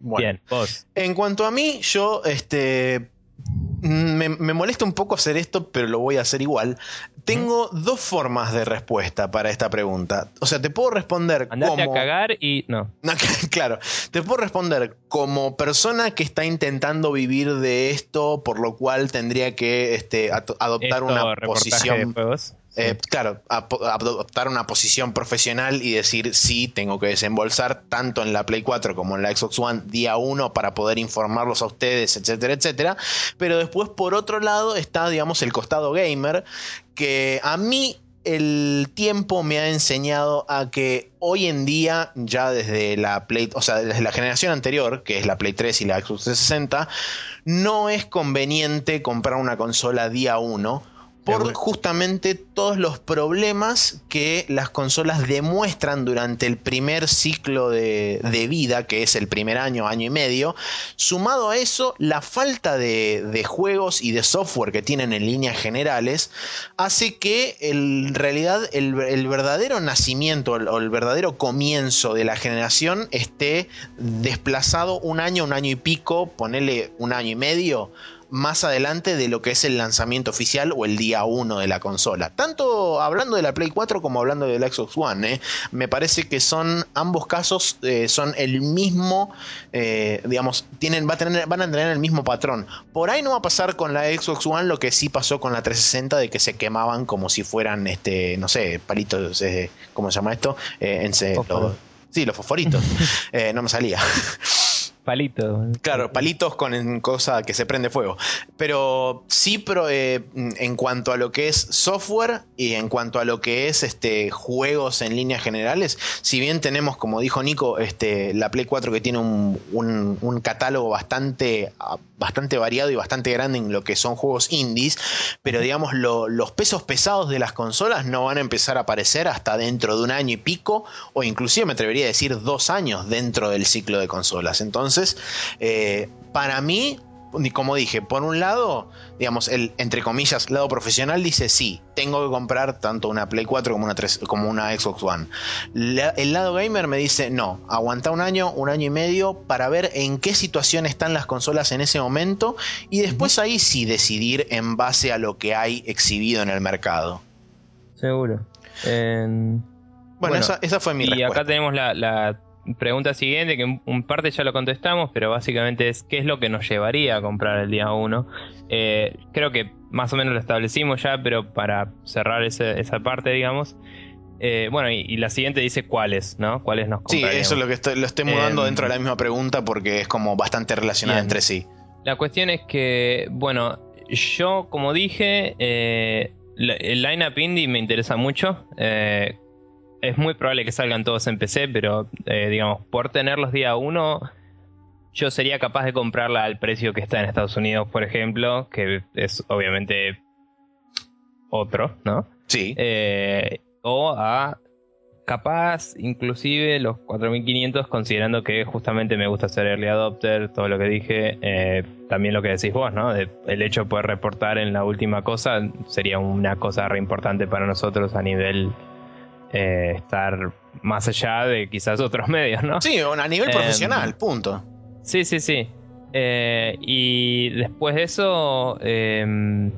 S1: Bien, vos. En cuanto a mí, yo este, me, molesta un poco hacer esto, pero lo voy a hacer igual. Tengo dos formas de respuesta para esta pregunta. O sea, te puedo responder
S2: Andate a cagar y no.
S1: Claro, te puedo responder como persona que está intentando vivir de esto, por lo cual tendría que este, adoptar una posición. Eh, claro, adoptar una posición profesional y decir sí, tengo que desembolsar tanto en la Play 4 como en la Xbox One día 1 para poder informarlos a ustedes, etcétera, etcétera. Pero después, por otro lado, está, digamos, el costado gamer, que a mí el tiempo me ha enseñado a que hoy en día, ya desde la Play, o sea, desde la generación anterior, que es la Play 3 y la Xbox 360, no es conveniente comprar una consola día 1 por justamente todos los problemas que las consolas demuestran durante el primer ciclo de, vida, que es el primer año, año y medio. Sumado a eso, la falta de, juegos y de software que tienen en líneas generales hace que en realidad el, verdadero nacimiento o el verdadero comienzo de la generación esté desplazado un año, un año y pico, ponele un año y medio más adelante de lo que es el lanzamiento oficial o el día 1 de la consola. Tanto hablando de la Play 4 como hablando de la Xbox One. ¿eh? Me parece que son ambos casos eh, son el mismo, eh, digamos, tienen, va a tener, van a tener el mismo patrón. Por ahí no va a pasar con la Xbox One lo que sí pasó con la 360 de que se quemaban como si fueran, este, no sé, palitos, ¿cómo se llama esto? en, sí, los fosforitos. no me salía.
S2: Palitos.
S1: Claro, palitos con cosa que se prende fuego. Pero sí, pero, eh, en cuanto a lo que es software y en cuanto a lo que es este, juegos en líneas generales, si bien tenemos, como dijo Nico, este, la Play 4 que tiene un, un, catálogo bastante, bastante variado y bastante grande en lo que son juegos indies, pero digamos los pesos pesados de las consolas no van a empezar a aparecer hasta dentro de un año y pico, o inclusive me atrevería a decir dos años dentro del ciclo de consolas. Entonces, entonces, eh, para mí, como dije, por un lado, digamos, el entre comillas lado profesional dice sí, tengo que comprar tanto una Play 4 como una, como una Xbox One. el lado gamer me dice no, aguanta un año, un año y medio para ver en qué situación están las consolas en ese momento y después ahí sí decidir en base a lo que hay exhibido en el mercado.
S2: Seguro.
S1: Bueno, esa, fue mi respuesta.
S2: Y acá tenemos la pregunta siguiente, que en parte ya lo contestamos, pero básicamente es qué es lo que nos llevaría a comprar el día 1. Eh, creo que más o menos lo establecimos ya, pero para cerrar esa parte, digamos. Eh, bueno, y, la siguiente dice cuáles, ¿no? ¿Cuáles nos
S1: Sí, eso es lo que estoy, lo estoy mudando em, dentro de la misma pregunta porque es como bastante relacionada entre sí.
S2: La cuestión es que, bueno, yo como dije, eh, el lineup indie me interesa mucho es muy probable que salgan todos en PC, pero eh, digamos, por tenerlos día uno, yo sería capaz de comprarla al precio que está en Estados Unidos, por ejemplo, que es obviamente otro, ¿no?
S1: Sí.
S2: Eh, o a capaz, inclusive los 4500, considerando que justamente me gusta ser early adopter, todo lo que dije, eh, también lo que decís vos, ¿no? el hecho de poder reportar en la última cosa sería una cosa re importante para nosotros a nivel eh, estar más allá de quizás otros medios, ¿no?
S1: Sí, a nivel em, profesional, punto.
S2: Sí, sí, sí. Eh, y después de eso, em,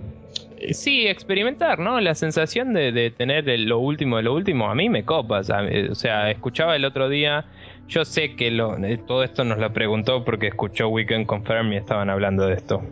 S2: sí, experimentar, ¿no? La sensación de, tener lo último de lo último, a mí me copa. O sea, escuchaba el otro día yo sé que lo, eh, todo esto nos lo preguntó porque escuchó Weekend Confirm y estaban hablando de esto.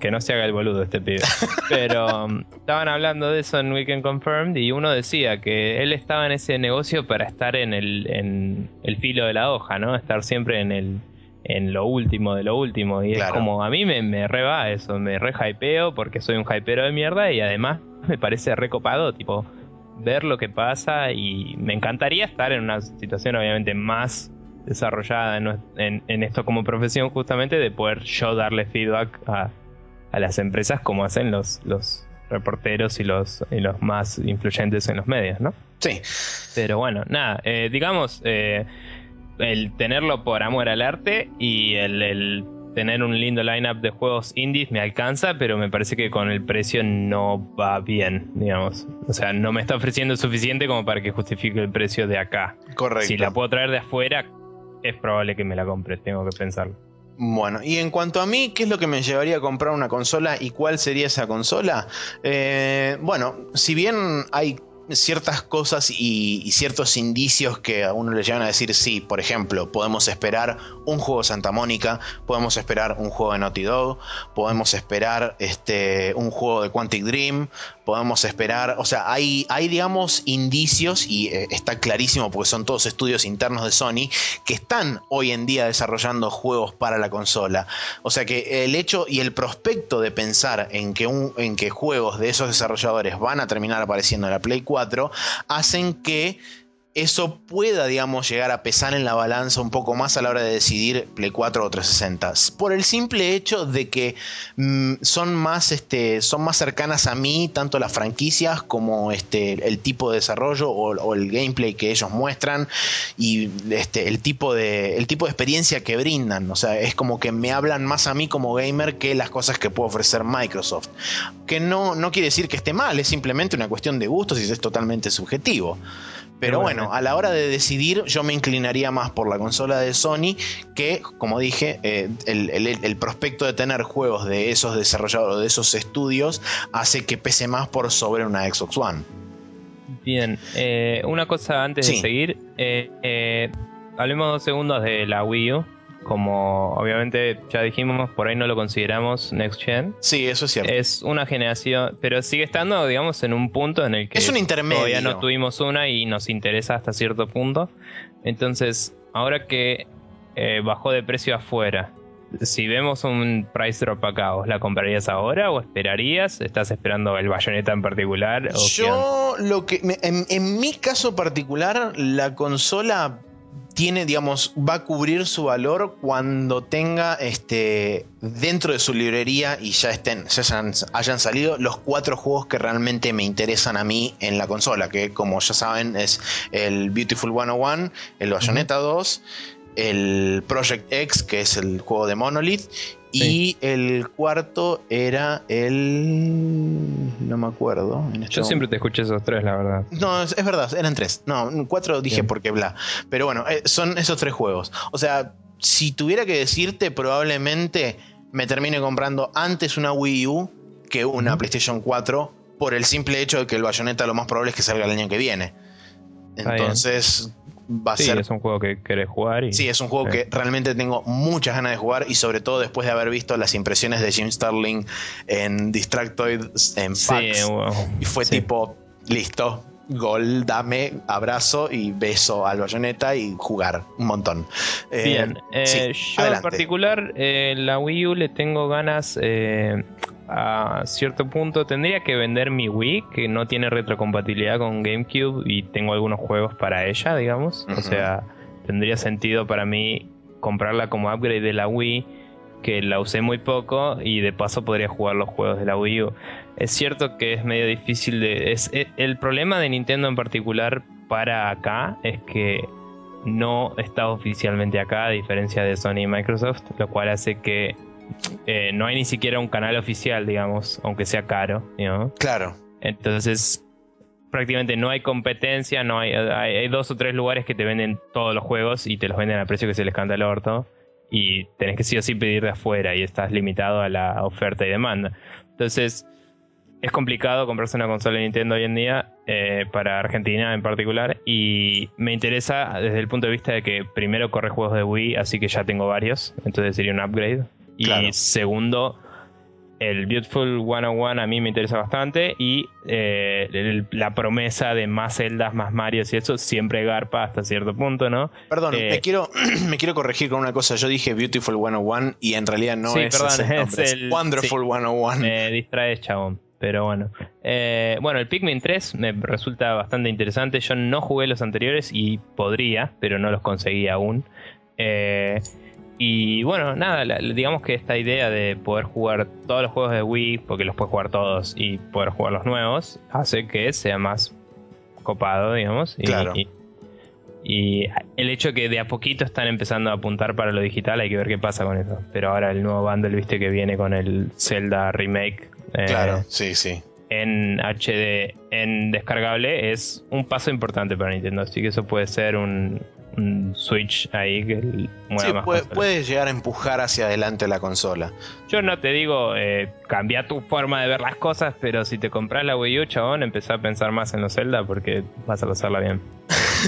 S2: que no se haga el boludo este pibe. Pero um, estaban hablando de eso en Weekend Confirmed y uno decía que él estaba en ese negocio para estar en el, en el filo de la hoja, ¿no? Estar siempre en el en lo último de lo último. Y es como, a mí me, me re va eso, me re hypeo porque soy un hypero de mierda y además me parece recopado, tipo, ver lo que pasa y me encantaría estar en una situación obviamente más desarrollada en, esto como profesión justamente de poder yo darle feedback a, las empresas como hacen los, los reporteros y los, los más influyentes en los medios, ¿no?
S1: Sí.
S2: Pero bueno, nada, eh, digamos, eh, el tenerlo por amor al arte y el, tener un lindo lineup de juegos indies me alcanza, pero me parece que con el precio no va bien, digamos. O sea, no me está ofreciendo suficiente como para que justifique el precio de acá.
S1: Correcto.
S2: Si la puedo traer de afuera, es probable que me la compre, tengo que pensarlo.
S1: Bueno, y en cuanto a mí, ¿qué es lo que me llevaría a comprar una consola y cuál sería esa consola? Eh, bueno, si bien hay ciertas cosas y, ciertos indicios que a uno le llevan a decir sí, por ejemplo, podemos esperar un juego de Santa Mónica, podemos esperar un juego de Naughty Dog, podemos esperar este, un juego de Quantic Dream, podemos esperar, o sea, hay, hay digamos indicios y eh, está clarísimo porque son todos estudios internos de Sony que están hoy en día desarrollando juegos para la consola. O sea que el hecho y el prospecto de pensar en que, un, en que juegos de esos desarrolladores van a terminar apareciendo en la Play 4 hacen que eso pueda, digamos, llegar a pesar en la balanza un poco más a la hora de decidir Play 4 o 360. Por el simple hecho de que mm, son, más, este, son más cercanas a mí, tanto las franquicias como este, el tipo de desarrollo o, el gameplay que ellos muestran y este, el, tipo de, el tipo de experiencia que brindan. O sea, es como que me hablan más a mí como gamer que las cosas que puede ofrecer Microsoft. Que no, no quiere decir que esté mal, es simplemente una cuestión de gustos y es totalmente subjetivo. Pero bueno, a la hora de decidir, yo me inclinaría más por la consola de Sony, que, como dije, eh, el, prospecto de tener juegos de esos desarrolladores, de esos estudios, hace que pese más por sobre una Xbox One.
S2: Bien, eh, una cosa antes de seguir. Eh, hablemos dos segundos de la Wii U como obviamente ya dijimos, por ahí no lo consideramos Next Gen.
S1: Sí, eso es cierto.
S2: Es una generación, pero sigue estando, digamos, en un punto en el que
S1: es un intermedio.
S2: todavía no tuvimos una y nos interesa hasta cierto punto. Entonces, ahora que eh, bajó de precio afuera, si vemos un price drop acá, ¿os la comprarías ahora o esperarías? ¿Estás esperando el bayoneta en particular?
S1: Yo, lo que. En, en mi caso particular, la consola tiene, digamos, va a cubrir su valor cuando tenga este, dentro de su librería y ya estén, ya hayan, salido los cuatro juegos que realmente me interesan a mí en la consola, que como ya saben es el Beautiful 101, el Bayonetta 2, el Project X, que es el juego de Monolith, y el cuarto era el. No me acuerdo.
S2: Este Yo siempre te escuché esos tres, la verdad.
S1: No, es, verdad, eran tres. No, cuatro dije porque bla. Pero bueno, eh, son esos tres juegos. O sea, si tuviera que decirte, probablemente me termine comprando antes una Wii U que una PlayStation 4 por el simple hecho de que el Bayonetta lo más probable es que salga el año que viene. Entonces, va a
S2: sí, es un juego que querés jugar. Y,
S1: sí, es un juego que realmente tengo muchas ganas de jugar y sobre todo después de haber visto las impresiones de Jim Starling en Distractoid en PAX. y fue tipo, listo, gol, dame, abrazo y beso al bayoneta y jugar un montón.
S2: Eh, Bien, eh, yo en particular eh, la Wii U le tengo ganas a cierto punto tendría que vender mi Wii, que no tiene retrocompatibilidad con GameCube y tengo algunos juegos para ella, digamos. O sea, tendría sentido para mí comprarla como upgrade de la Wii, que la usé muy poco y de paso podría jugar los juegos de la Wii U. Es cierto que es medio difícil de... Es, e, el problema de Nintendo en particular para acá es que no está oficialmente acá, a diferencia de Sony y Microsoft, lo cual hace que eh, no hay ni siquiera un canal oficial, digamos, aunque sea caro,
S1: Claro.
S2: Entonces, prácticamente no hay competencia, no hay, hay, dos o tres lugares que te venden todos los juegos y te los venden a precio que se les canta el orto. Y tenés que sí o sí pedir de afuera y estás limitado a la oferta y demanda. Entonces, es complicado comprarse una consola de Nintendo hoy en día, eh, para Argentina en particular, y me interesa desde el punto de vista de que primero corre juegos de Wii, así que ya tengo varios, entonces sería un upgrade. Y segundo, el Beautiful 101 a mí me interesa bastante y eh, la promesa de más celdas, más Mario y eso siempre garpa hasta cierto punto, ¿no?
S1: Perdón, me, eh, quiero, me quiero corregir con una cosa. Yo dije Beautiful 101 y en realidad no es, el Wonderful 101.
S2: Me distrae, chabón. Pero bueno. Eh, bueno, el Pikmin 3 me resulta bastante interesante. Yo no jugué los anteriores y podría, pero no los conseguí aún. Eh, y bueno, nada, digamos que esta idea de poder jugar todos los juegos de Wii, porque los puedes jugar todos y poder jugar los nuevos, hace que sea más copado, digamos. Y,
S1: claro.
S2: y, el hecho que de a poquito están empezando a apuntar para lo digital, hay que ver qué pasa con eso. Pero ahora el nuevo bundle, viste, que viene con el Zelda Remake.
S1: Eh, claro, sí, sí.
S2: En HD, en descargable, es un paso importante para Nintendo. Así que eso puede ser un, un Switch ahí que
S1: mueva sí, puede, llegar a empujar hacia adelante la consola.
S2: Yo no te digo eh, cambia tu forma de ver las cosas, pero si te compras la Wii U, chabón, empezá a pensar más en los Zelda porque vas a pasarla bien.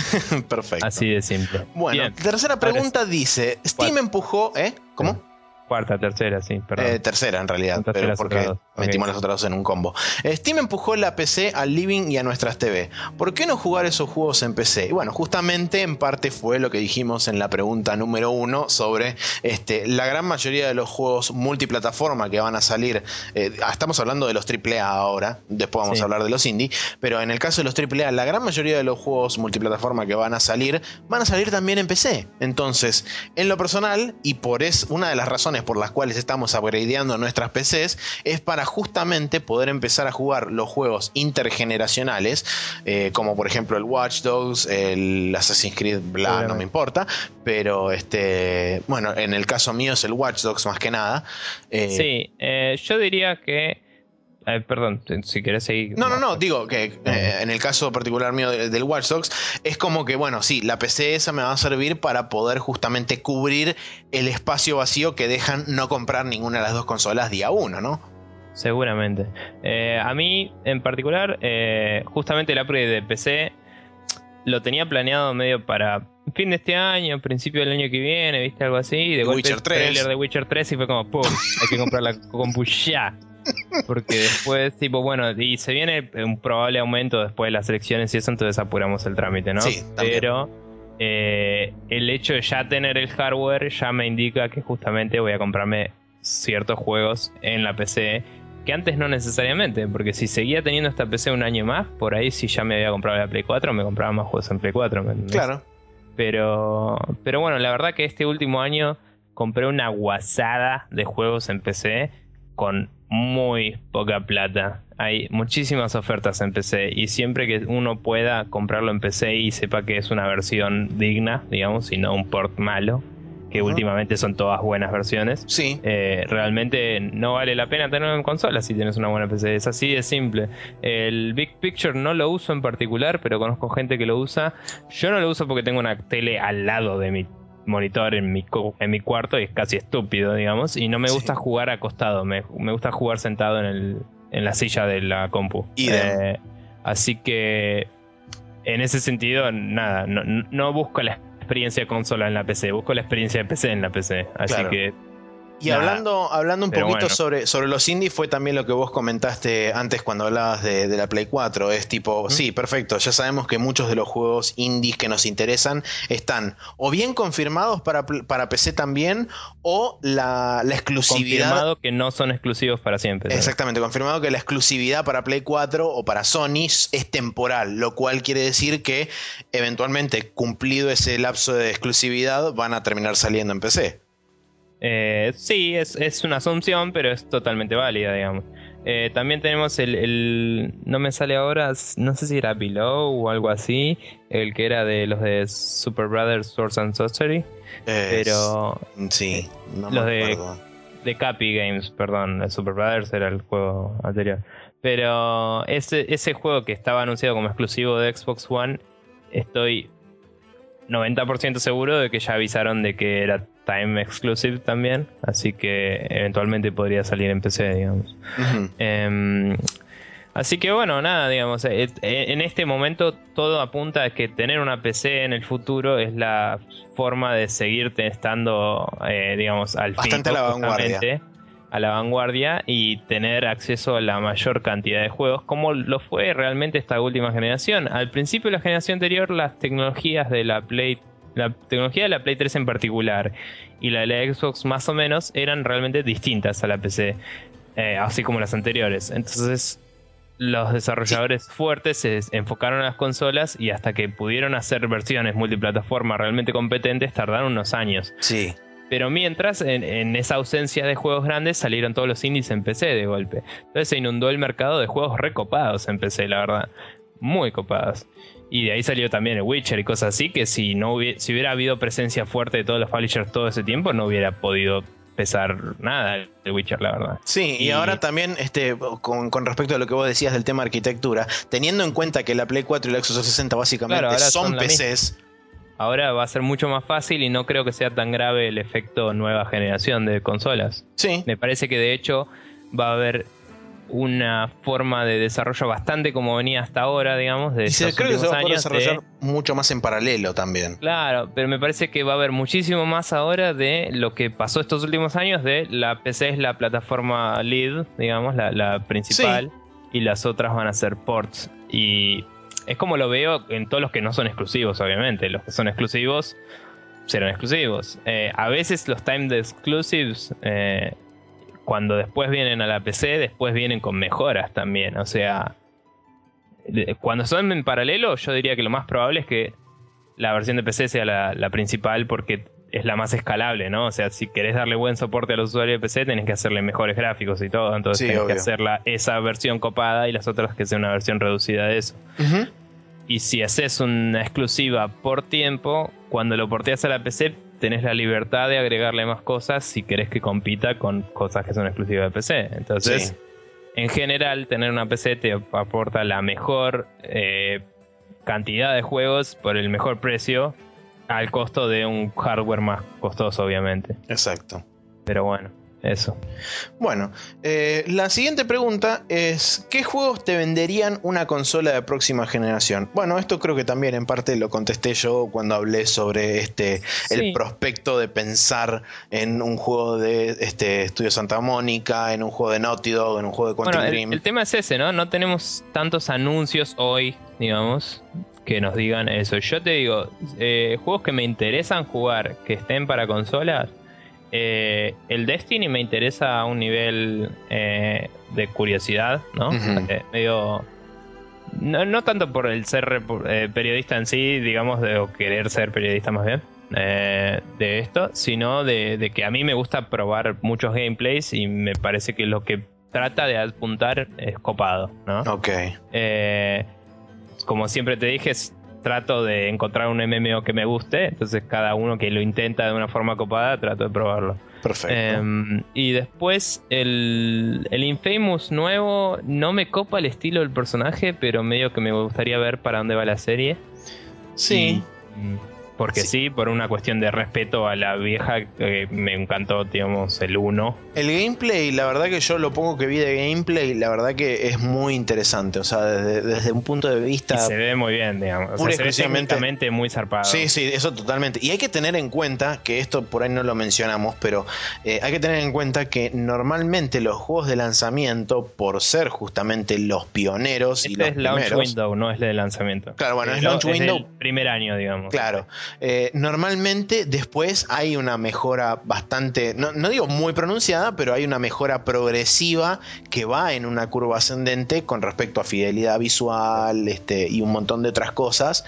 S1: Perfecto.
S2: Así de simple.
S1: Bueno, tercera pregunta dice: Steam empujó, ¿eh? ¿Cómo?
S2: Cuarta, tercera, sí, perdón.
S1: Eh, tercera en realidad, pero porque metimos los otros dos en un combo. Steam empujó la PC al living y a nuestras TV. ¿Por qué no jugar esos juegos en PC? Y bueno, justamente en parte fue lo que dijimos en la pregunta número uno sobre este, la gran mayoría de los juegos multiplataforma que van a salir. Eh, estamos hablando de los AAA ahora, después vamos a hablar de los indie, pero en el caso de los AAA, la gran mayoría de los juegos multiplataforma que van a salir van a salir también en PC. Entonces, en lo personal, y por es una de las razones por las cuales estamos upgradeando nuestras PCs es para justamente poder empezar a jugar los juegos intergeneracionales, eh, como por ejemplo el Watch Dogs, el Assassin's Creed, bla, no me importa, pero este, bueno, en el caso mío es el Watch Dogs más que nada.
S2: Eh, sí, eh, yo diría que Eh, perdón, si querés seguir.
S1: No, no, no, digo que eh, en el caso particular mío del, Watch Dogs, es como que, bueno, sí, la PC esa me va a servir para poder justamente cubrir el espacio vacío que dejan no comprar ninguna de las dos consolas día uno, ¿no?
S2: Seguramente. Eh, a mí, en particular, justamente el upgrade de PC lo tenía planeado medio para fin de este año, principio del año que viene, ¿viste? Algo así. De
S1: Witcher 3.
S2: trailer de Witcher 3 y fue como, ¡pum! Hay que comprar la compu ya. Porque después, tipo, bueno, y se viene un probable aumento después de las elecciones y eso, entonces apuramos el trámite, ¿no?
S1: Sí,
S2: Pero eh, el hecho de ya tener el hardware ya me indica que justamente voy a comprarme ciertos juegos en la PC que antes no necesariamente, porque si seguía teniendo esta PC un año más, por ahí si ya me había comprado la Play 4, me compraba más juegos en Play 4.
S1: claro.
S2: Pero, pero bueno, la verdad que este último año compré una guasada de juegos en PC con muy poca plata. Hay muchísimas ofertas en PC y siempre que uno pueda comprarlo en PC y sepa que es una versión digna, digamos, y no un port malo, que últimamente son todas buenas versiones.
S1: Sí.
S2: Eh, realmente no vale la pena tenerlo en consola si tienes una buena PC. Es así de simple. El Big Picture no lo uso en particular, pero conozco gente que lo usa. Yo no lo uso porque tengo una tele al lado de mi monitor en mi, en mi cuarto y es casi estúpido, digamos. Y no me gusta jugar acostado, me, me, gusta jugar sentado en, el, en la silla de la compu.
S1: Eh,
S2: así que en ese sentido, nada, no, no busco la experiencia de consola en la PC, busco la experiencia de PC en la PC. Así que
S1: y hablando, hablando un poquito sobre, sobre los indies, fue también lo que vos comentaste antes cuando hablabas de, la Play 4. Es tipo, sí, perfecto, ya sabemos que muchos de los juegos indies que nos interesan están o bien confirmados para, para PC también, o la, la exclusividad.
S2: Confirmado que no son exclusivos para siempre.
S1: Exactamente, confirmado que la exclusividad para Play 4 o para Sony es temporal, lo cual quiere decir que eventualmente, cumplido ese lapso de exclusividad, van a terminar saliendo en PC.
S2: Eh, sí, es, una asunción, pero es totalmente válida, digamos. Eh, también tenemos el, No me sale ahora, no sé si era Below o algo así, el que era de los de Super Brothers Swords and Sorcery. pero.
S1: Sí,
S2: no los de, de Capi Games, perdón, de Super Brothers era el juego anterior. Pero ese, ese juego que estaba anunciado como exclusivo de Xbox One, estoy 90% seguro de que ya avisaron de que era time exclusive también, así que eventualmente podría salir en PC, digamos. Em, así que bueno, nada, digamos, eh, eh, en este momento todo apunta a que tener una PC en el futuro es la forma de seguirte estando, eh, digamos, al
S1: Bastante a la vanguardia.
S2: A la vanguardia y tener acceso a la mayor cantidad de juegos, como lo fue realmente esta última generación. Al principio de la generación anterior, las tecnologías de la Play la tecnología de la Play 3 en particular y la de la Xbox más o menos eran realmente distintas a la PC, eh, así como las anteriores. Entonces los desarrolladores fuertes se enfocaron a las consolas y hasta que pudieron hacer versiones multiplataforma realmente competentes tardaron unos años.
S1: Sí.
S2: Pero mientras, en, en, esa ausencia de juegos grandes, salieron todos los indies en PC de golpe. Entonces se inundó el mercado de juegos recopados en PC, la verdad. Muy copados. Y de ahí salió también el Witcher y cosas así, que si no hubiera, si hubiera habido presencia fuerte de todos los publishers todo ese tiempo, no hubiera podido pesar nada el Witcher, la verdad.
S1: Sí, y, ahora también, este, con, respecto a lo que vos decías del tema arquitectura, teniendo en cuenta que la Play 4 y la Xbox 60 básicamente son, PCs.
S2: Ahora va a ser mucho más fácil y no creo que sea tan grave el efecto nueva generación de consolas.
S1: Sí.
S2: Me parece que de hecho va a haber una forma de desarrollo bastante como venía hasta ahora, digamos. De
S1: y se creo que se va a desarrollar mucho más en paralelo también.
S2: Claro, pero me parece que va a haber muchísimo más ahora de lo que pasó estos últimos años de la PC es la plataforma lead, digamos, la, principal, y las otras van a ser ports. Y es como lo veo en todos los que no son exclusivos, obviamente. Los que son exclusivos serán exclusivos. Eh, a veces los time exclusives eh, cuando después vienen a la PC, después vienen con mejoras también. O sea, cuando son en paralelo, yo diría que lo más probable es que la versión de PC sea la, principal porque es la más escalable, ¿no? O sea, si querés darle buen soporte a los usuarios de PC, tenés que hacerle mejores gráficos y todo. Entonces tenés que hacerla esa versión copada y las otras que sea una versión reducida de eso. Y si haces una exclusiva por tiempo, cuando lo porteas a la PC, tenés la libertad de agregarle más cosas si querés que compita con cosas que son exclusivas de PC. Entonces, en general tener una PC te aporta la mejor eh, cantidad de juegos por el mejor precio al costo de un hardware más costoso, obviamente.
S1: Exacto.
S2: Pero bueno. Eso.
S1: Bueno, eh, la siguiente pregunta es: ¿qué juegos te venderían una consola de próxima generación? Bueno, esto creo que también en parte lo contesté yo cuando hablé sobre este el prospecto de pensar en un juego de este Estudio Santa Mónica, en un juego de Naughty Dog, en un juego de Quantum
S2: bueno,
S1: Dream.
S2: El, tema es ese, ¿no? No tenemos tantos anuncios hoy, digamos, que nos digan eso. Yo te digo, eh, juegos que me interesan jugar, que estén para consolas eh, el Destiny me interesa a un nivel eh, de curiosidad, ¿no? Eh, medio. No, tanto por el ser periodista en sí, digamos, de, o querer ser periodista más bien, de esto, sino de, que a mí me gusta probar muchos gameplays y me parece que lo que trata de apuntar es copado, ¿no?
S1: Ok.
S2: como siempre te dije, trato de encontrar un MMO que me guste, entonces cada uno que lo intenta de una forma copada, trato de probarlo.
S1: Perfecto.
S2: Em, y después el, el Infamous nuevo no me copa el estilo del personaje, pero medio que me gustaría ver para dónde va la serie.
S1: Sí.
S2: Porque sí. por una cuestión de respeto a la vieja, que me encantó, digamos, el 1.
S1: El gameplay, la verdad que yo lo pongo que vi de gameplay, la verdad que es muy interesante. O sea, desde, un punto de vista.
S2: se ve muy bien, digamos. O sea, se ve muy zarpado.
S1: Sí, sí, eso totalmente. Y hay que tener en cuenta, que esto por ahí no lo mencionamos, pero eh, hay que tener en cuenta que normalmente los juegos de lanzamiento, por ser justamente los pioneros y este los
S2: es launch window, no es de lanzamiento.
S1: Claro, bueno, es, launch window.
S2: el primer año, digamos.
S1: Claro. Eh, normalmente después hay una mejora bastante, no, digo muy pronunciada, pero hay una mejora progresiva que va en una curva ascendente con respecto a fidelidad visual este, y un montón de otras cosas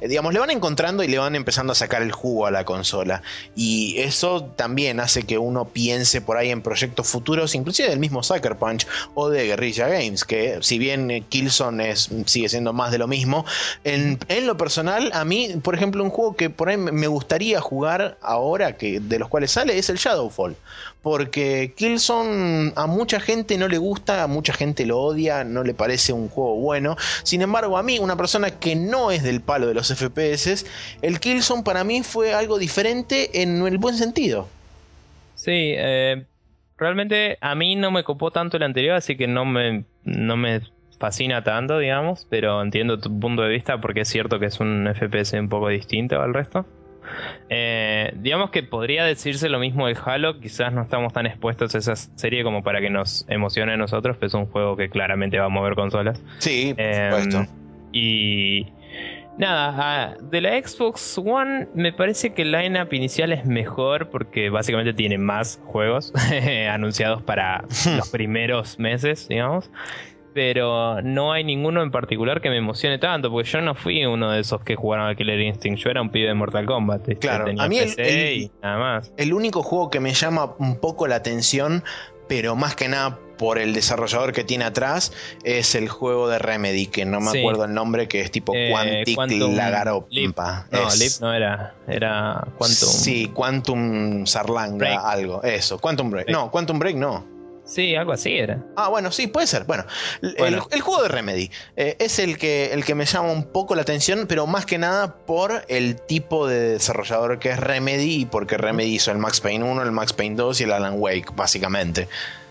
S1: digamos, le van encontrando y le van empezando a sacar el jugo a la consola. Y eso también hace que uno piense por ahí en proyectos futuros, inclusive del mismo Sucker Punch o de Guerrilla Games, que si bien eh, Killzone es, sigue siendo más de lo mismo, en, lo personal, a mí, por ejemplo, un juego que por ahí me gustaría jugar ahora, que de los cuales sale, es el Shadowfall porque Killzone a mucha gente no le gusta, a mucha gente lo odia, no le parece un juego bueno. Sin embargo, a mí, una persona que no es del palo de los FPS, el Killzone para mí fue algo diferente en el buen sentido.
S2: Sí, eh, realmente a mí no me copó tanto el anterior, así que no me, no me fascina tanto, digamos, pero entiendo tu punto de vista porque es cierto que es un FPS un poco distinto al resto. Eh, digamos que podría decirse lo mismo del Halo, quizás no estamos tan expuestos a esa serie como para que nos emocione a nosotros, pero es un juego que claramente va a mover consolas.
S1: Sí, por em, supuesto.
S2: Y nada, ah, de la Xbox One me parece que el lineup inicial es mejor porque básicamente tiene más juegos anunciados para los primeros meses, digamos pero no hay ninguno en particular que me emocione tanto, porque yo no fui uno de esos que jugaron a Killer Instinct, yo era un pibe de Mortal Kombat.
S1: Claro, a mí el, nada más. el único juego que me llama un poco la atención, pero más que nada por el desarrollador que tiene atrás, es el juego de Remedy, que no me acuerdo el nombre, que es tipo eh, Quantic
S2: Quantum
S1: Lagaropa.
S2: No, Leap no era, era Quantum.
S1: Sí, Quantum Sarlanga, algo, eso, Quantum Break. No, Quantum Break no.
S2: Sí, algo así era.
S1: Ah, bueno, sí, puede ser. Bueno, El, juego de Remedy eh, es el que, el que me llama un poco la atención, pero más que nada por el tipo de desarrollador que es Remedy y porque Remedy hizo el Max Payne 1, el Max Payne 2 y el Alan Wake, básicamente.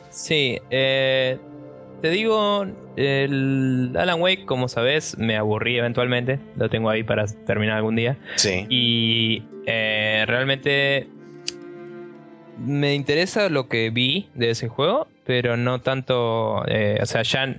S2: Sí, eh, te digo, el Alan Wake, como sabes, me aburrí eventualmente. Lo tengo ahí para terminar algún día.
S1: Sí.
S2: Y eh, realmente me interesa lo que vi de ese juego, pero no tanto, eh, o sea, ya,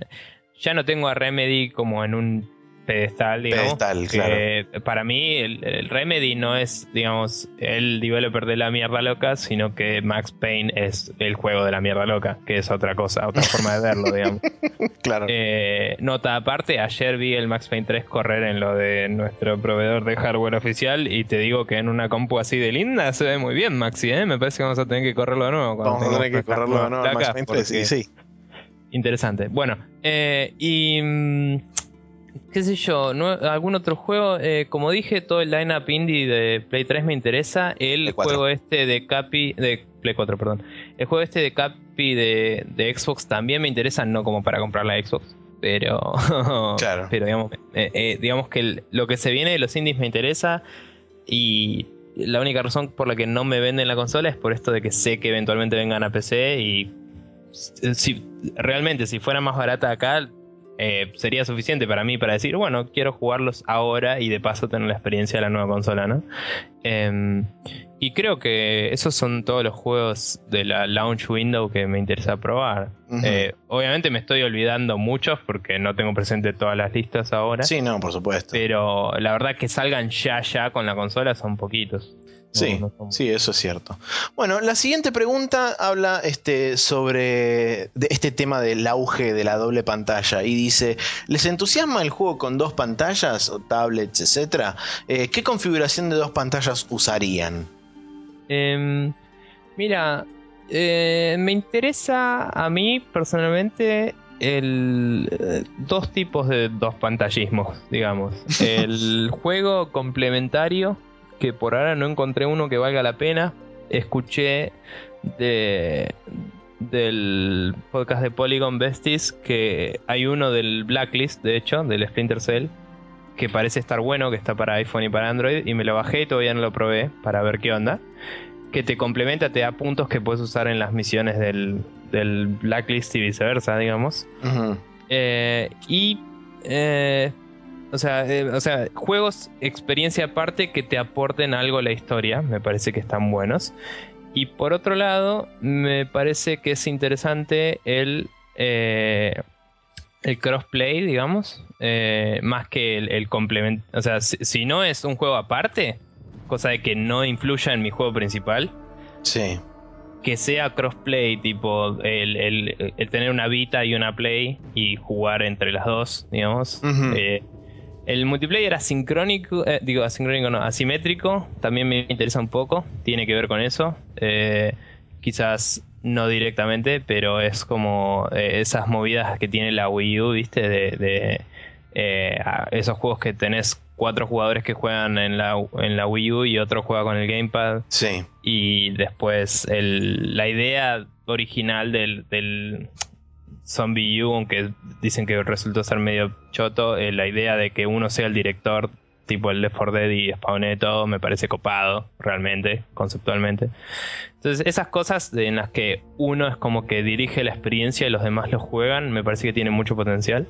S2: ya no tengo a Remedy como en un pedestal, digamos.
S1: Pedestal, claro.
S2: Para mí, el, Remedy no es, digamos, el developer de la mierda loca, sino que Max Payne es el juego de la mierda loca, que es otra cosa, otra forma de verlo, digamos.
S1: claro.
S2: Eh, nota aparte, ayer vi el Max Payne 3 correr en lo de nuestro proveedor de hardware oficial y te digo que en una compu así de linda se ve muy bien, Maxi, ¿eh? Me parece que vamos a tener que correrlo de nuevo.
S1: Vamos a tener que correrlo de nuevo, Max Payne 3, sí, sí.
S2: Interesante. Bueno, eh, y mm, qué sé yo, algún otro juego. Eh, como dije, todo el lineup indie de Play 3 me interesa. El juego este de Capi, de Play 4, perdón. El juego este de Capi de, de Xbox también me interesa, no como para comprar la Xbox, pero,
S1: Claro.
S2: pero digamos, eh, eh, digamos que el- lo que se viene de los indies me interesa y la única razón por la que no me venden la consola es por esto de que sé que eventualmente vengan a PC y si realmente si fuera más barata acá eh, sería suficiente para mí para decir bueno quiero jugarlos ahora y de paso tener la experiencia de la nueva consola no Em, y creo que esos son todos los juegos de la launch window que me interesa probar. Eh, obviamente me estoy olvidando muchos porque no tengo presente todas las listas ahora
S1: Sí, no, por supuesto.
S2: pero la verdad que salgan ya ya con la consola son poquitos
S1: Sí,
S2: no
S1: sí, eso es cierto. Bueno, la siguiente pregunta habla este, sobre de este tema del auge de la doble pantalla y dice, ¿les entusiasma el juego con dos pantallas o tablets, etcétera? Eh, ¿Qué configuración de dos pantallas usarían?
S2: Em, mira, eh, me interesa a mí personalmente el eh, dos tipos de dos pantallismos, digamos. El juego complementario, que por ahora no encontré uno que valga la pena. Escuché de del podcast de Polygon Besties que hay uno del Blacklist, de hecho, del Splinter Cell, que parece estar bueno, que está para iPhone y para Android, y me lo bajé y todavía no lo probé para ver qué onda. Que te complementa, te da puntos que puedes usar en las misiones del, del Blacklist y viceversa, digamos. Eh, y. eh, o, sea, eh, o sea, juegos, experiencia aparte que te aporten algo a la historia, me parece que están buenos. Y por otro lado, me parece que es interesante el. eh, el crossplay, digamos, eh, más que el, el complemento. O sea, si, si no es un juego aparte, cosa de que no influya en mi juego principal,
S1: Sí.
S2: que sea crossplay, tipo el, el- el tener una Vita y una Play y jugar entre las dos, digamos. Eh, el multiplayer asincrónico, eh, digo asincrónico no, asimétrico, también me interesa un poco, tiene que ver con eso. Eh, quizás no directamente, pero es como eh, esas movidas que tiene la Wii U, ¿viste? De, de, eh, esos juegos que tenés cuatro jugadores que juegan en la, en la Wii U y otro juega con el Gamepad
S1: Sí.
S2: y después el- la idea original del, del Zombie U, aunque dicen que resultó ser medio choto, eh, la idea de que uno sea el director, tipo el Left 4 Dead y spawné todo, me parece copado, realmente, conceptualmente. Entonces, esas cosas en las que uno es como que dirige la experiencia y los demás lo juegan, me parece que tiene mucho potencial.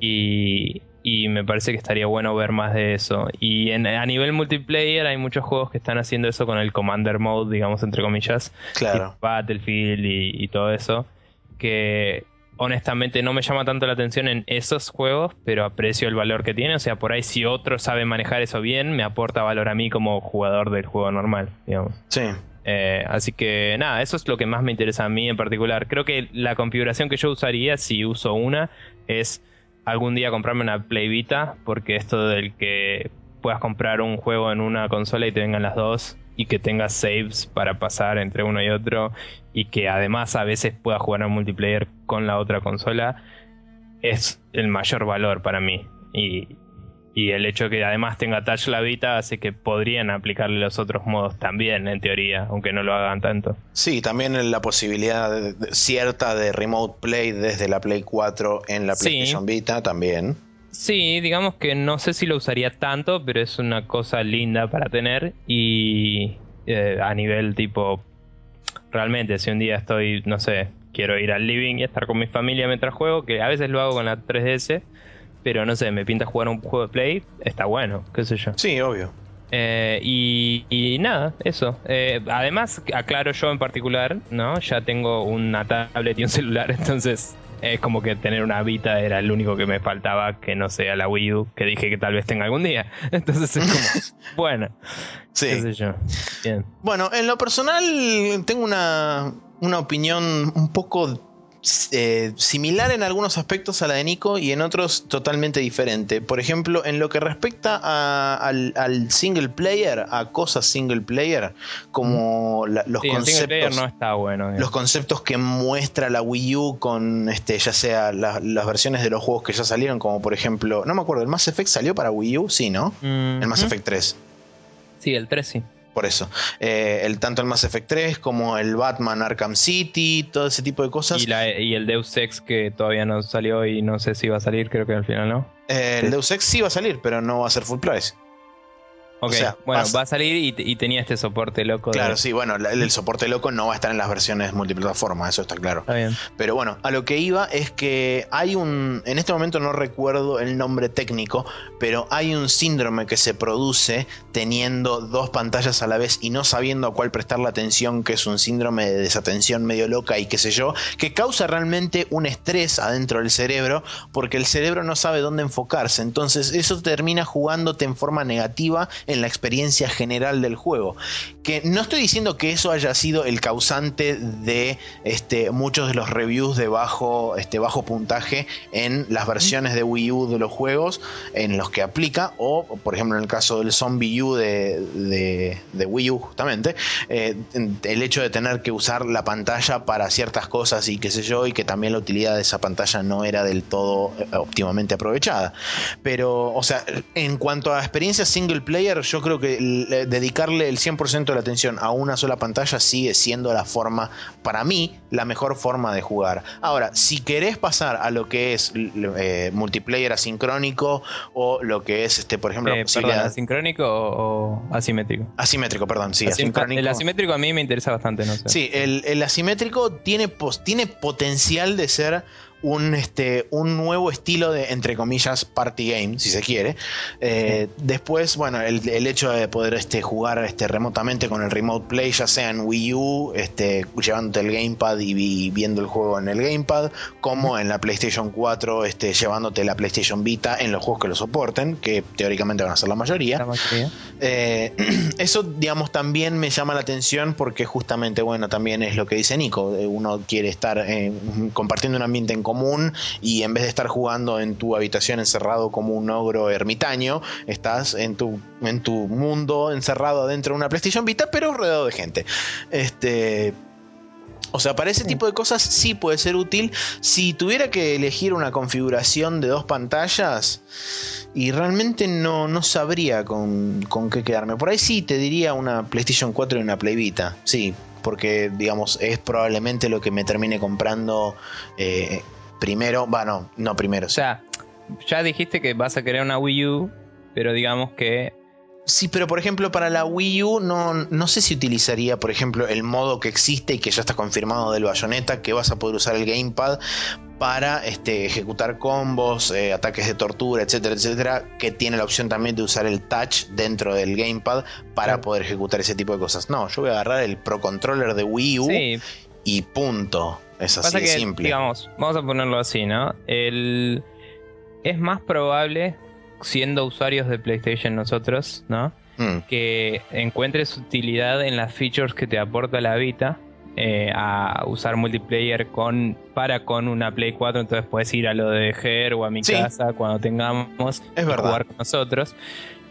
S2: Y, y me parece que estaría bueno ver más de eso. Y en- a nivel multiplayer hay muchos juegos que están haciendo eso con el Commander Mode, digamos, entre comillas.
S1: Claro.
S2: Battlefield y, y todo eso. Que honestamente no me llama tanto la atención en esos juegos, pero aprecio el valor que tiene. O sea, por ahí si otro sabe manejar eso bien, me aporta valor a mí como jugador del juego normal, digamos.
S1: Sí.
S2: Eh, así que nada, eso es lo que más me interesa a mí en particular. Creo que la configuración que yo usaría, si uso una, es algún día comprarme una Play Vita, porque esto del que puedas comprar un juego en una consola y te vengan las dos y que tengas saves para pasar entre uno y otro y que además a veces puedas jugar en multiplayer con la otra consola es el mayor valor para mí. Y, y el hecho que además tenga touch la Vita hace que podrían aplicarle los otros modos también, en teoría, aunque no lo hagan tanto.
S1: Sí, también la posibilidad de- de- cierta de remote play desde la Play 4 en la
S2: Sí.
S1: PlayStation Vita también.
S2: Sí, digamos que no sé si lo usaría tanto, pero es una cosa linda para tener y eh, a nivel tipo, realmente si un día estoy, no sé, quiero ir al living y estar con mi familia mientras juego, que a veces lo hago con la 3DS, pero no sé, me pinta jugar un juego de Play, está bueno, qué sé yo.
S1: Sí, obvio.
S2: Eh, y, y nada, eso. Eh, además, aclaro yo en particular, ¿no? Ya tengo una tablet y un celular, entonces es como que tener una Vita era el único que me faltaba que no sea la Wii U, que dije que tal vez tenga algún día. Entonces es como, bueno,
S1: Sí.
S2: qué sé yo. Bien.
S1: Bueno, en lo personal tengo una, una opinión un poco eh, similar en algunos aspectos a la de Nico y en otros totalmente diferente. Por ejemplo, en lo que respecta a- al, al single player, a cosas single player, como la- los
S2: Sí,
S1: conceptos.
S2: no está bueno. digamos.
S1: Los conceptos que muestra la Wii U con este, ya sea la- las versiones de los juegos que ya salieron, como por ejemplo, no me acuerdo, ¿el Mass Effect salió para Wii U? Sí, ¿no? El Mass. Effect 3.
S2: Sí, el 3 sí.
S1: Por eso. Eh, el, tanto el Mass Effect 3 como el Batman Arkham City, todo ese tipo de cosas.
S2: Y, y el Deus Ex que todavía no salió y no sé si va a salir, creo que al final no.
S1: Eh, el Deus Ex sí va a salir, pero no va a ser full price.
S2: Ok, bueno, va a salir y, tenía este soporte loco.
S1: Claro, sí, bueno, el, soporte loco no va a estar en las versiones multiplataforma, eso está claro.
S2: Está bien.
S1: Pero bueno, a lo que iba es que hay un, en este momento no recuerdo el nombre técnico, pero hay un síndrome que se produce teniendo dos pantallas a la vez y no sabiendo a cuál prestar la atención, que es un síndrome de desatención medio loca y qué sé yo, que causa realmente un estrés adentro del cerebro, porque el cerebro no sabe dónde enfocarse. Entonces eso termina jugándote en forma negativa en la experiencia general del juego. Que no estoy diciendo que eso haya sido el causante de este, muchos de los reviews de bajo, este, bajo puntaje en las versiones de Wii U de los juegos en los que aplica, o por ejemplo en el caso del Zombie U de, de, Wii U justamente, eh, el hecho de tener que usar la pantalla para ciertas cosas y qué sé yo, y que también la utilidad de esa pantalla no era del todo eh, óptimamente aprovechada. Pero, o sea, en cuanto a experiencia single player, yo creo que dedicarle el 100% de la atención a una sola pantalla sigue siendo la forma, para mí, la mejor forma de jugar. Ahora, si querés pasar a lo que es eh, multiplayer asincrónico o lo que es, este, por ejemplo,
S2: eh, asincrónico o, asimétrico.
S1: Asimétrico, perdón, sí.
S2: asincrónico. El asimétrico a mí me interesa bastante, no sé.
S1: Sí, el, el asimétrico tiene, tiene potencial de ser un, este, un nuevo estilo de, entre comillas, party game, si se quiere. Eh, después, bueno, el, hecho de poder este, jugar este, remotamente con el remote play, ya sea en Wii U, este, llevándote el gamepad y, viendo el juego en el gamepad, como en la PlayStation 4, este, llevándote la PlayStation Vita en los juegos que lo soporten, que teóricamente van a ser la mayoría. Eh, eso, digamos, también me llama la atención porque justamente, bueno, también es lo que dice Nico, eh, uno quiere estar compartiendo un ambiente en común y en vez de estar jugando en tu habitación encerrado como un ogro ermitaño, estás en tu, en tu mundo encerrado dentro de una PlayStation Vita, pero rodeado de gente. Este. O sea, para ese tipo de cosas sí puede ser útil. Si tuviera que elegir una configuración de dos pantallas, y realmente no, no sabría con, con, qué quedarme. Por ahí sí te diría una PlayStation 4 y una Play Vita. Sí, porque digamos es probablemente lo que me termine comprando eh, primero, bueno, no primero.
S2: O sea, ya dijiste que vas a querer una Wii U, pero digamos que
S1: Sí, pero por ejemplo para la Wii U no, no sé si utilizaría, por ejemplo, el modo que existe y que ya está confirmado del bayoneta, que vas a poder usar el gamepad para este, ejecutar combos, eh, ataques de tortura, etcétera, etcétera, que tiene la opción también de usar el touch dentro del gamepad para poder ejecutar ese tipo de cosas. No, yo voy a agarrar el Pro Controller de Wii U y punto. Es así de simple.
S2: Digamos, vamos a ponerlo así, ¿no? El, es más probable, siendo usuarios de PlayStation nosotros, ¿no? Mm. Que encuentres utilidad en las features que te aporta la Vita. Eh, a usar multiplayer con para con una Play 4, entonces puedes ir a lo de Her o a mi casa cuando tengamos
S1: es jugar
S2: con nosotros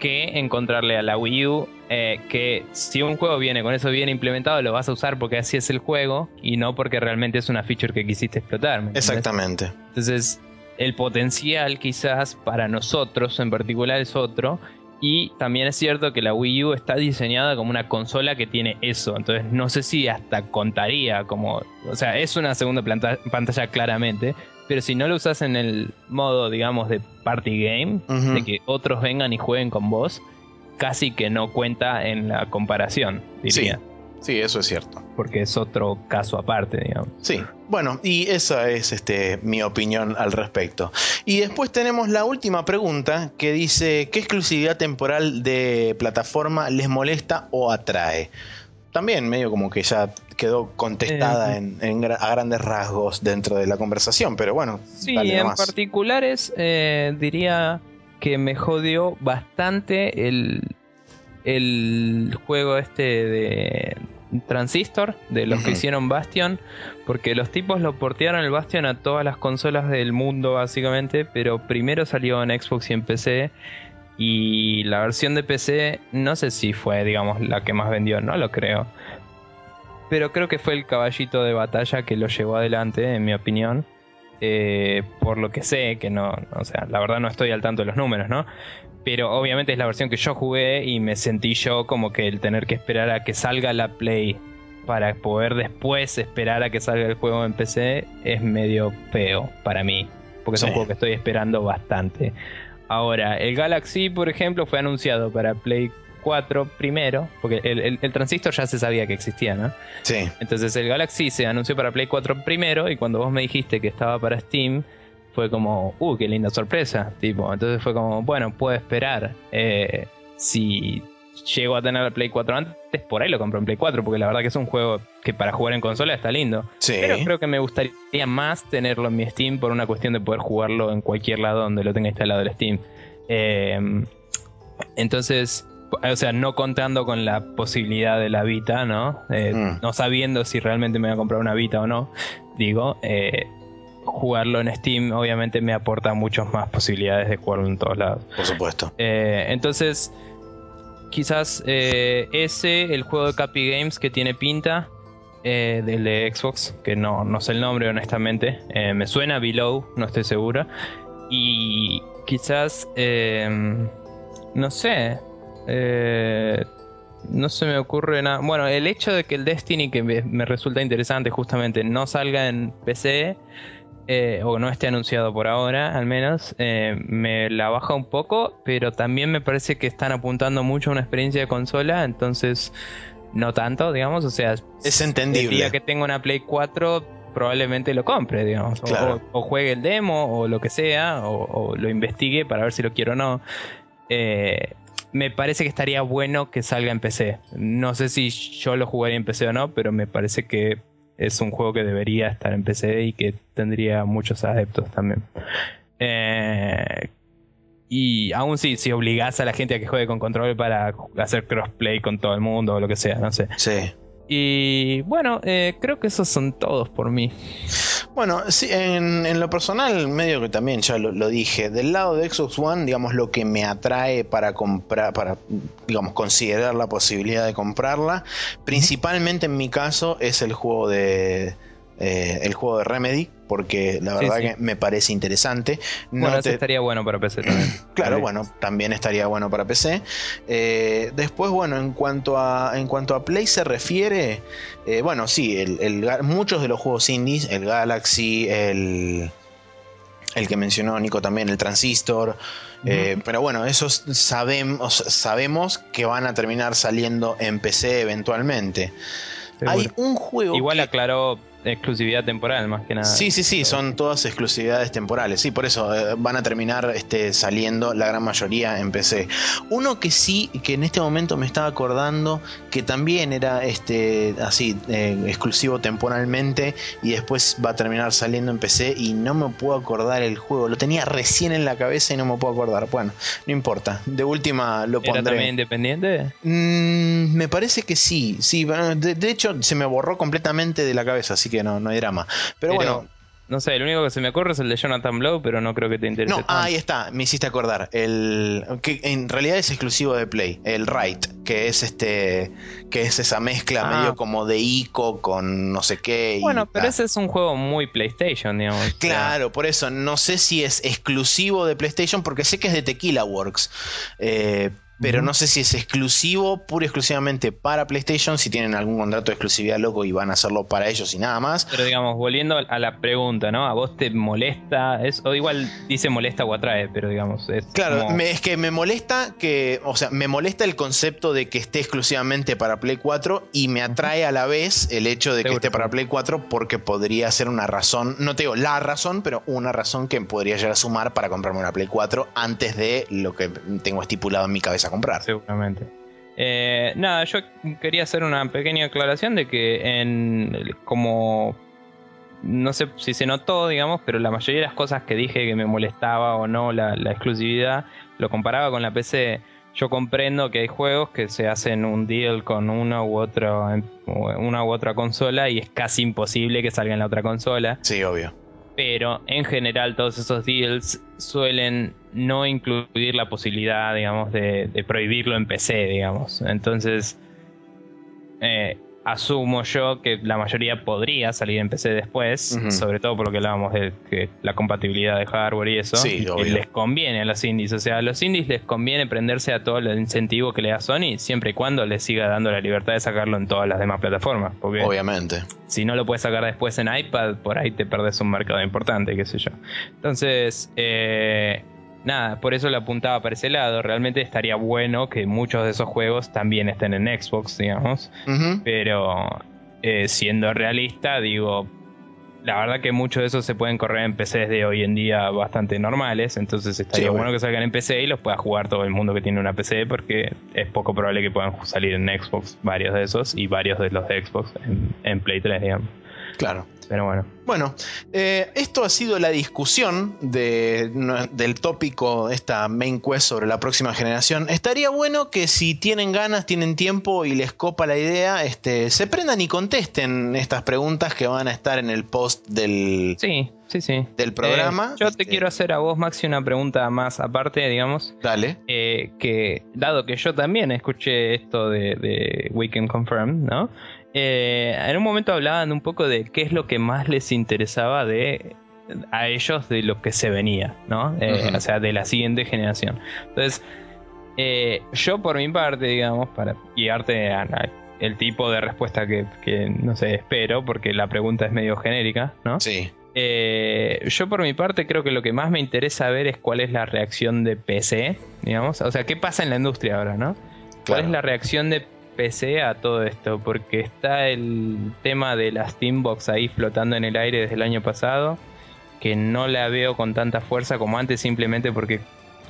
S2: que encontrarle a la Wii U eh, que si un juego viene con eso bien implementado lo vas a usar porque así es el juego y no porque realmente es una feature que quisiste explotar.
S1: Exactamente.
S2: Entonces el potencial quizás para nosotros en particular es otro y también es cierto que la Wii U está diseñada como una consola que tiene eso. Entonces no sé si hasta contaría como... O sea, es una segunda pantalla claramente pero si no lo usas en el modo, digamos, de party game, de que otros vengan y jueguen con vos, casi que no cuenta en la comparación, diría.
S1: Sí, eso es cierto.
S2: Porque es otro caso aparte, digamos.
S1: Sí, bueno, y esa es este, mi opinión al respecto. Y después tenemos la última pregunta que dice, ¿qué exclusividad temporal de plataforma les molesta o atrae? También medio como que ya quedó contestada en, a grandes rasgos dentro de la conversación, pero bueno.
S2: Sí, en particulares eh, diría que me jodió bastante el, el juego este de Transistor, de los que hicieron Bastion, porque los tipos lo portearon el Bastion a todas las consolas del mundo básicamente, pero primero salió en Xbox y en PC y la versión de PC, no sé si fue, digamos, la que más vendió, no lo creo. Pero creo que fue el caballito de batalla que lo llevó adelante, en mi opinión. Eh, por lo que sé, que no, o sea, la verdad no estoy al tanto de los números, ¿no? pero obviamente es la versión que yo jugué y me sentí yo como que el tener que esperar a que salga la Play para poder después esperar a que salga el juego en PC es medio feo para mí, porque es un juego que estoy esperando bastante. Ahora, el Galaxy, por ejemplo, fue anunciado para Play 4 primero, porque el, transistor ya se sabía que existía, ¿no?
S1: Sí.
S2: Entonces el Galaxy se anunció para Play 4 primero y cuando vos me dijiste que estaba para Steam, fue como, uh, qué linda sorpresa, tipo. Entonces fue como, bueno, puedo esperar. Eh, si llego a tener el Play 4 antes, por ahí lo compro en Play 4, porque la verdad que es un juego que para jugar en consola está lindo.
S1: Sí.
S2: Pero creo que me gustaría más tenerlo en mi Steam por una cuestión de poder jugarlo en cualquier lado donde lo tenga instalado el Steam. Eh, entonces, o sea, no contando con la posibilidad de la Vita, ¿no? Eh, mm. No sabiendo si realmente me voy a comprar una Vita o no, digo, eh, jugarlo en Steam obviamente me aporta muchas más posibilidades de jugarlo en todos lados.
S1: Por supuesto.
S2: entonces, quizás eh, ese, el juego de Capi Games que tiene pinta, eh, del de Xbox, que no, no sé el nombre honestamente, eh, me suena Below, no estoy seguro. Y quizás, no sé, no se me ocurre nada. Bueno, el hecho de que el Destiny, que me resulta interesante justamente, no salga en PC eh, o no esté anunciado por ahora, al menos, eh, me la baja un poco, pero también me parece que están apuntando mucho a una experiencia de consola, entonces no tanto, digamos, o sea,
S1: es entendible.
S2: El día que tengo una Play 4 probablemente lo compre, digamos, o, juegue el demo o lo que sea, o, lo investigue para ver si lo quiero o no. Eh, me parece que estaría bueno que salga en PC. No sé si yo lo jugaría en PC o no, pero me parece que es un juego que debería estar en PC y que tendría muchos adeptos también. Eh, y aún si, si obligás a la gente a que juegue con control para hacer crossplay con todo el mundo o lo que sea, no sé.
S1: Sí.
S2: Y bueno, eh, creo que esos son todos por mí.
S1: Bueno, sí, en, lo personal, medio que también ya lo, dije, del lado de Xbox One, digamos, lo que me atrae para comprar, para, digamos, considerar la posibilidad de comprarla, principalmente en mi caso, es el juego de eh, el juego de Remedy, porque la verdad que me parece interesante.
S2: No bueno, estaría bueno para PC también.
S1: claro, bueno, también estaría bueno para PC. Eh, después, bueno, en cuanto a en cuanto a Play se refiere, eh, bueno, sí, el, muchos de los juegos indies, el Galaxy, el el que mencionó Nico también, el Transistor. pero bueno, esos sabemos, sabemos que van a terminar saliendo en PC eventualmente. Hay un juego.
S2: Igual aclaró exclusividad temporal más que nada.
S1: Sí, sí, sí, son todas exclusividades temporales. Sí, por eso eh, van a terminar este, saliendo la gran mayoría en PC. Uno que sí, que en este momento me estaba acordando, que también era este, así, eh, exclusivo temporalmente y después va a terminar saliendo en PC y no me puedo acordar el juego. Lo tenía recién en la cabeza y no me puedo acordar. Bueno, no importa. De última lo pondré. ¿Era
S2: también independiente?
S1: Mm, me parece que sí, sí. De, de hecho, se me borró completamente de la cabeza, así que no, no hay drama. Pero, bueno.
S2: No sé, el único que se me ocurre es el de Jonathan Blow, pero no creo que te interese.
S1: No, ahí está, me hiciste acordar. El que en realidad es exclusivo de Play, el Right, que es este que es esa mezcla ah. medio como de ICO con no sé qué.
S2: Bueno, pero ese es un juego muy PlayStation, digamos.
S1: Claro, por eso no sé si es exclusivo de PlayStation porque sé que es de Tequila Works. Eh, pero no sé si es exclusivo, pura y exclusivamente para PlayStation, si tienen algún contrato de exclusividad loco y van a hacerlo para ellos y nada más.
S2: Pero digamos, volviendo a la pregunta, ¿no? ¿A vos te molesta? Es, o igual dice molesta o atrae, pero digamos, es.
S1: Claro, es que me molesta que, o sea, me molesta el concepto de que esté exclusivamente para Play 4 y me atrae a la vez el hecho de que esté para Play 4 porque podría ser una razón, no te digo la razón, pero una razón que podría llegar a sumar para comprarme una Play 4 antes de lo que tengo estipulado en mi cabeza comprar.
S2: Seguramente. Eh, nada, yo quería hacer una pequeña aclaración de que en como no sé si se notó, digamos, pero la mayoría de las cosas que dije que me molestaba o no la, exclusividad, lo comparaba con la PC. Yo comprendo que hay juegos que se hacen un deal con una u otra una u otra consola y es casi imposible que salga en la otra consola.
S1: Sí, obvio
S2: pero en general todos esos deals suelen no incluir la posibilidad, digamos, de, prohibirlo en PC, digamos. Entonces, eh, asumo yo que la mayoría podría salir en PC después, sobre todo por lo que hablábamos de que la compatibilidad de hardware y eso,
S1: sí,
S2: les conviene a los indies, o sea, a los indies les conviene prenderse a todo el incentivo que le da Sony, siempre y cuando les siga dando la libertad de sacarlo en todas las demás plataformas, porque
S1: obviamente.
S2: Si no lo puedes sacar después en iPad, por ahí te perdés un mercado importante, qué sé yo. Entonces, eh, nada, por eso lo apuntaba para ese lado. Realmente estaría bueno que muchos de esos juegos también estén en Xbox, digamos. Pero eh, siendo realista, digo, la verdad que muchos de esos se pueden correr en PCs de hoy en día bastante normales. Entonces estaría bueno que salgan en PC y los pueda jugar todo el mundo que tiene una PC, porque es poco probable que puedan salir en Xbox varios de esos y varios de los de Xbox en, en Play 3, digamos.
S1: Claro.
S2: Pero bueno.
S1: Bueno, eh, esto ha sido la discusión del tópico, esta main quest sobre la próxima generación. Estaría bueno que si tienen ganas, tienen tiempo y les copa la idea, este, se prendan y contesten estas preguntas que van a estar en el post del,
S2: sí, sí, sí.
S1: del programa.
S2: Eh, yo te este, quiero hacer a vos, Maxi, una pregunta más aparte, digamos.
S1: Dale.
S2: Eh, que dado que yo también escuché esto de, de Weekend Confirmed, ¿no? Eh, en un momento hablaban un poco de qué es lo que más les interesaba de a ellos de lo que se venía, ¿no? Eh, o sea, de la siguiente generación. Entonces, eh, yo por mi parte, digamos, para guiarte a, el tipo de respuesta que, no sé, espero, porque la pregunta es medio genérica, ¿no?
S1: Sí.
S2: yo por mi parte creo que lo que más me interesa ver es cuál es la reacción de PC, digamos. O sea, ¿qué pasa en la industria ahora, no? ¿Cuál es la reacción de PC a todo esto, porque está el tema de la Steambox ahí flotando en el aire desde el año pasado, que no la veo con tanta fuerza como antes, simplemente porque,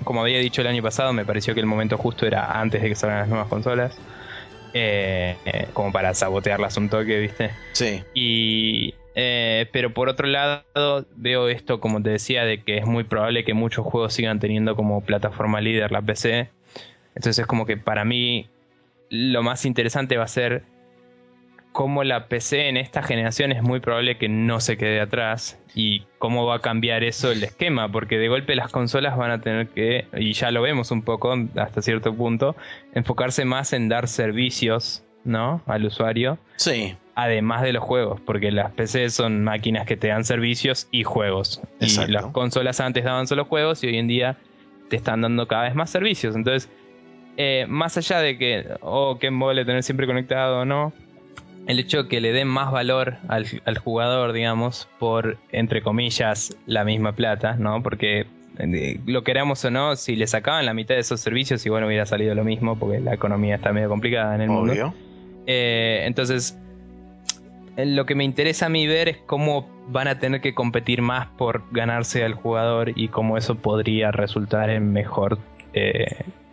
S2: como había dicho el año pasado, me pareció que el momento justo era antes de que salgan las nuevas consolas. Eh, eh, como para sabotearlas un toque, ¿viste?
S1: Sí.
S2: Y. Eh, pero por otro lado, veo esto, como te decía, de que es muy probable que muchos juegos sigan teniendo como plataforma líder la PC. Entonces es como que para mí lo más interesante va a ser cómo la PC en esta generación es muy probable que no se quede atrás y cómo va a cambiar eso el esquema, porque de golpe las consolas van a tener que, y ya lo vemos un poco hasta cierto punto, enfocarse más en dar servicios, ¿no? Al usuario.
S1: Sí.
S2: Además de los juegos, porque las PC son máquinas que te dan servicios y juegos. Y las consolas antes daban solo juegos y hoy en día te están dando cada vez más servicios. Entonces, eh, más allá de que, oh, qué mole tener siempre conectado o no, el hecho de que le den más valor al, jugador, digamos, por, entre comillas, la misma plata, ¿no? Porque eh, lo queramos o no, si le sacaban la mitad de esos servicios, igual hubiera salido lo mismo, porque la economía está medio complicada en el mundo. Eh, entonces, lo que me interesa a mí ver es cómo van a tener que competir más por ganarse al jugador y cómo eso podría resultar en mejor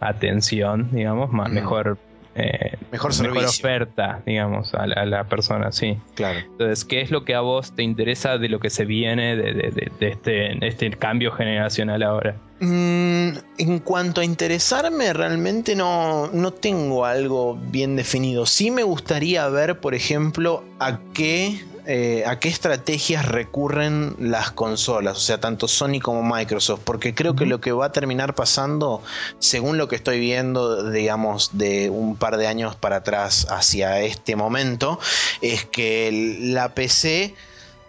S2: atención, digamos, más, mejor,
S1: eh, mejor,
S2: oferta, digamos, a la, persona, sí.
S1: Claro.
S2: Entonces, ¿qué es lo que a vos te interesa de lo que se viene de, este, este cambio generacional ahora?
S1: Mm, en cuanto a interesarme, realmente no, no tengo algo bien definido. Sí me gustaría ver, por ejemplo, a qué eh, a qué estrategias recurren las consolas, o sea, tanto Sony como Microsoft, porque creo que lo que va a terminar pasando, según lo que estoy viendo, digamos, de un par de años para atrás hacia este momento, es que la PC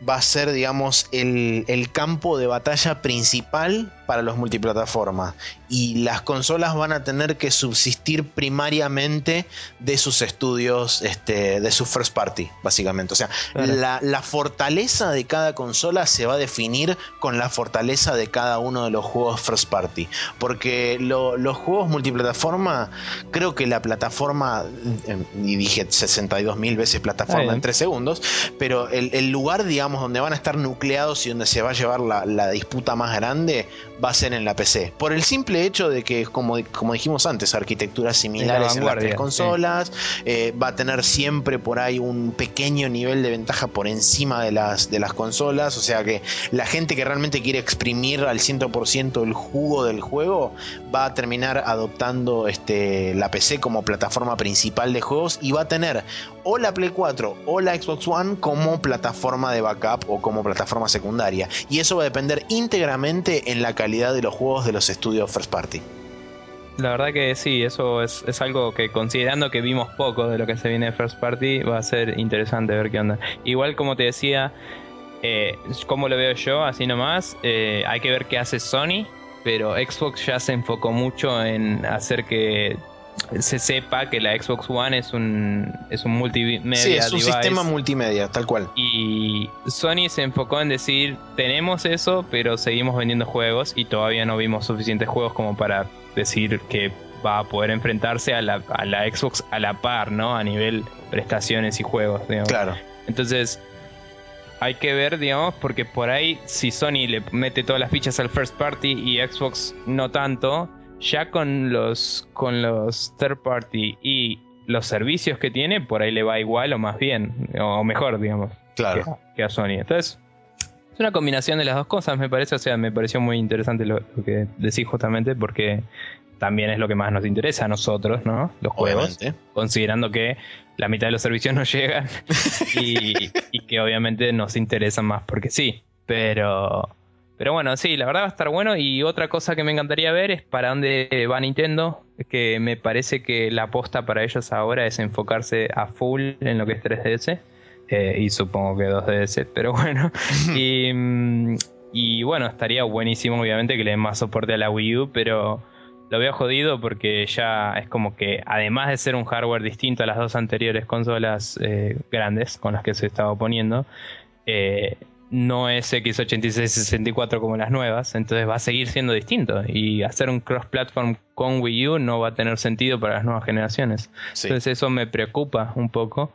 S1: va a ser, digamos, el, el campo de batalla principal para los multiplataformas y las consolas van a tener que subsistir primariamente de sus estudios, este, de su first party, básicamente. O sea, la, fortaleza de cada consola se va a definir con la fortaleza de cada uno de los juegos first party. Porque los juegos multiplataforma, creo que la plataforma, eh, y dije 62 mil veces plataforma en 3 segundos, pero el, lugar, digamos, donde van a estar nucleados y donde se va a llevar la, la disputa más grande va a ser en la PC. Por el simple hecho de que, como, como dijimos antes, arquitecturas similares en las tres consolas, eh, va a tener siempre por ahí un pequeño nivel de ventaja por encima de las, de las consolas, o sea que la gente que realmente quiere exprimir al 100% el jugo del juego va a terminar adoptando este, la PC como plataforma principal de juegos y va a tener o la Play 4 o la Xbox One como plataforma de backup o como plataforma secundaria. Y eso va a depender íntegramente en la calidad de los juegos de los estudios first party.
S2: la verdad que sí, eso es, es, algo que considerando que vimos poco de lo que se viene de First Party, va a ser interesante ver qué onda. Igual como te decía, eh, como lo veo yo, así nomás, eh, hay que ver qué hace Sony, pero Xbox ya se enfocó mucho en hacer que se sepa que la Xbox One es un, es un multimedia.
S1: Sí, es un sistema multimedia, tal cual.
S2: Y Sony se enfocó en decir, tenemos eso, pero seguimos vendiendo juegos y todavía no vimos suficientes juegos como para decir que va a poder enfrentarse a la, a la Xbox a la par, ¿no? A nivel prestaciones y juegos, digamos.
S1: Claro.
S2: Entonces, hay que ver, digamos, porque por ahí si Sony le mete todas las fichas al first party y Xbox no tanto, ya con los con los third party y los servicios que tiene, por ahí le va igual o más bien, o mejor, digamos,
S1: claro.
S2: que, a Sony. Entonces, es una combinación de las dos cosas, me parece, o sea, me pareció muy interesante lo, que decís justamente, porque también es lo que más nos interesa a nosotros, ¿no? Los juegos, considerando que la mitad de los servicios no llegan y, y que obviamente nos interesan más porque sí, pero pero bueno, sí, la verdad va a estar bueno. Y otra cosa que me encantaría ver es para dónde va Nintendo. Que me parece que la aposta para ellos ahora es enfocarse a full en lo que es 3DS. Eh, y supongo que 2DS, pero bueno. y, mm, y bueno, estaría buenísimo, obviamente, que le den más soporte a la Wii U, pero lo veo jodido porque ya es como que, además de ser un hardware distinto a las dos anteriores consolas eh, grandes con las que se estaba oponiendo, eh, no es x86-64 como las nuevas, entonces va a seguir siendo distinto y hacer un cross-platform con Wii U no va a tener sentido para las nuevas generaciones. Entonces eso me preocupa un poco,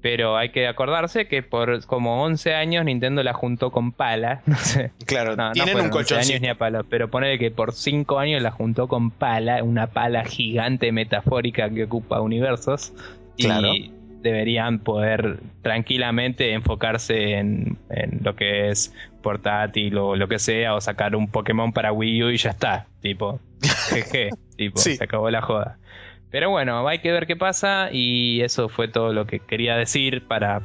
S2: pero hay que acordarse que por como 11 años Nintendo la juntó con pala, no sé.
S1: Claro, no, tienen un colchón
S2: años ni a pala, pero poner que por 5 años la juntó con pala, una pala gigante metafórica que ocupa universos.
S1: Claro.
S2: Y deberían poder tranquilamente enfocarse en, lo que es portátil o lo que sea, o sacar un Pokémon para Wii U y ya está. Tipo, jeje, tipo, se acabó la joda. Pero bueno, hay que ver qué pasa y eso fue todo lo que quería decir para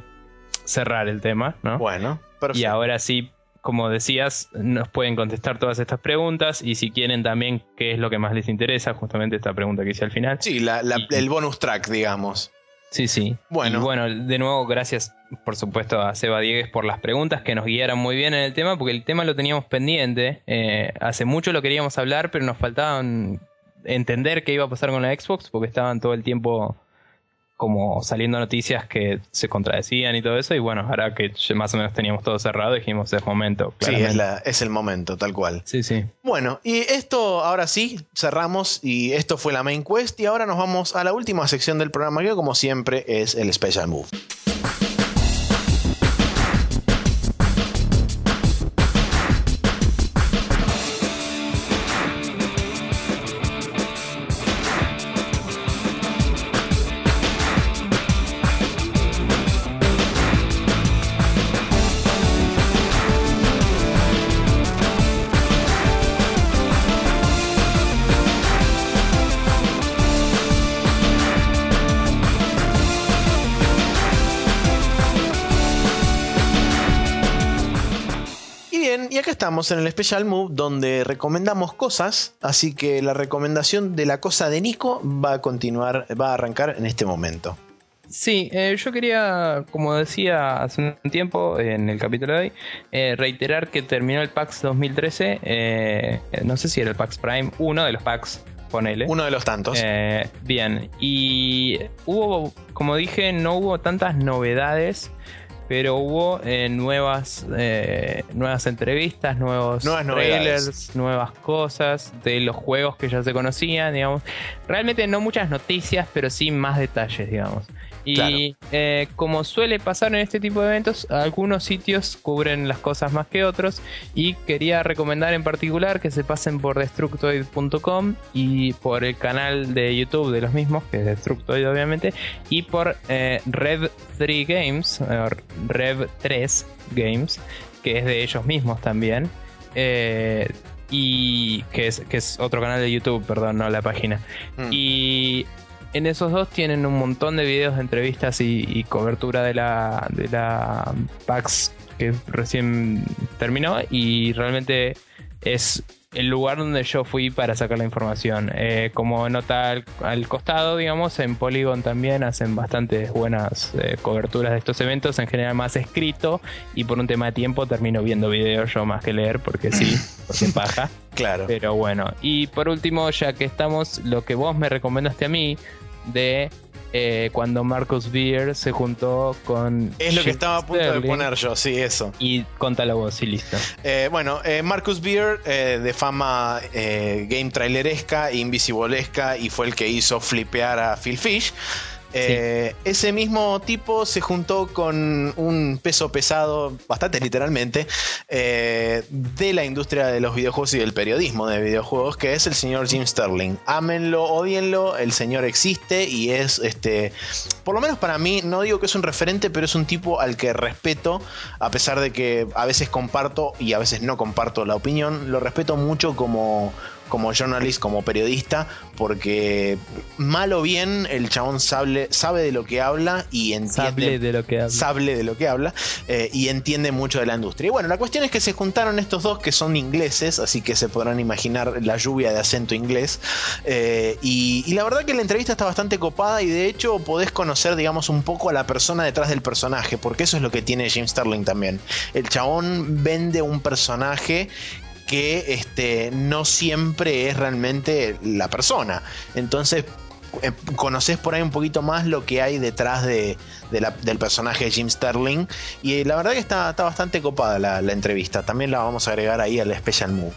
S2: cerrar el tema, ¿no?
S1: Bueno,
S2: Y ahora sí, como decías, nos pueden contestar todas estas preguntas y si quieren también qué es lo que más les interesa, justamente esta pregunta que hice al final.
S1: Sí, el bonus track, digamos.
S2: Sí, sí.
S1: Bueno.
S2: bueno, de nuevo, gracias por supuesto a Seba Diegues por las preguntas que nos guiaron muy bien en el tema, porque el tema lo teníamos pendiente. Eh, hace mucho lo queríamos hablar, pero nos faltaban entender qué iba a pasar con la Xbox, porque estaban todo el tiempo como saliendo noticias que se contradecían y todo eso. Y bueno, ahora que más o menos teníamos todo cerrado, dijimos es momento.
S1: Sí, es, la, es el momento, tal cual.
S2: Sí, sí.
S1: Bueno, y esto ahora sí, cerramos y esto fue la main quest y ahora nos vamos a la última sección del programa que como siempre es el Special Move. Estamos en el Special Move donde recomendamos cosas, así que la recomendación de la cosa de Nico va a continuar, va a arrancar en este momento.
S2: Sí, eh, yo quería, como decía hace un tiempo en el capítulo de hoy, eh, reiterar que terminó el PAX 2013, eh, no sé si era el PAX Prime, uno de los PAX, ponele.
S1: Uno de los tantos.
S2: bien, y hubo, como dije, no hubo tantas novedades pero hubo eh, nuevas eh, nuevas entrevistas, nuevos trailers, nuevas cosas de los juegos que ya se conocían, digamos. Realmente no muchas noticias, pero sí más detalles, digamos. Y eh, como suele pasar en este tipo de eventos, algunos sitios cubren las cosas más que otros. Y quería recomendar en particular que se pasen por destructoid.com y por el canal de YouTube de los mismos, que es Destructoid obviamente, y por eh, Rev 3 Games, Rev 3 Games, que es de ellos mismos también. Eh, y que es, que es otro canal de YouTube, perdón, no la página. Mm. Y en esos dos tienen un montón de videos de entrevistas y, cobertura de la, de la PAX que recién terminó y realmente es el lugar donde yo fui para sacar la información. Eh, como nota al, costado, digamos, en Polygon también hacen bastantes buenas eh, coberturas de estos eventos, en general más escrito, y por un tema de tiempo termino viendo videos yo más que leer, porque sí, porque paja.
S1: Claro.
S2: Pero bueno, y por último, ya que estamos, lo que vos me recomendaste a mí de eh, cuando Marcus Beer se juntó con.
S1: Es lo que estaba a punto de poner yo, sí, eso.
S2: Y contalo vos, y listo.
S1: Eh, bueno, eh, Marcus Beer, de fama game traileresca, invisibolesca, y fue el que hizo flipear a Phil Fish. Eh, ese mismo tipo se juntó con un peso pesado, bastante literalmente, eh, de la industria de los videojuegos y del periodismo de videojuegos, que es el señor Jim Sterling. Ámenlo, odienlo, el señor existe y es, este, por lo menos para mí, no digo que es un referente, pero es un tipo al que respeto, a pesar de que a veces comparto y a veces no comparto la opinión, lo respeto mucho como como journalist, como periodista, porque mal o bien el chabón sabe, sabe de lo que habla y entiende.
S2: de lo que habla.
S1: De lo que habla eh, y entiende mucho de la industria. Y bueno, la cuestión es que se juntaron estos dos que son ingleses, así que se podrán imaginar la lluvia de acento inglés. Eh, y, y, la verdad que la entrevista está bastante copada y de hecho podés conocer, digamos, un poco a la persona detrás del personaje, porque eso es lo que tiene Jim Sterling también. El chabón vende un personaje que este, no siempre es realmente la persona. Entonces, eh, conoces por ahí un poquito más lo que hay detrás de, del personaje de Jim Sterling. Y la verdad que está, está bastante copada la, entrevista. También la vamos a agregar ahí al Special Move.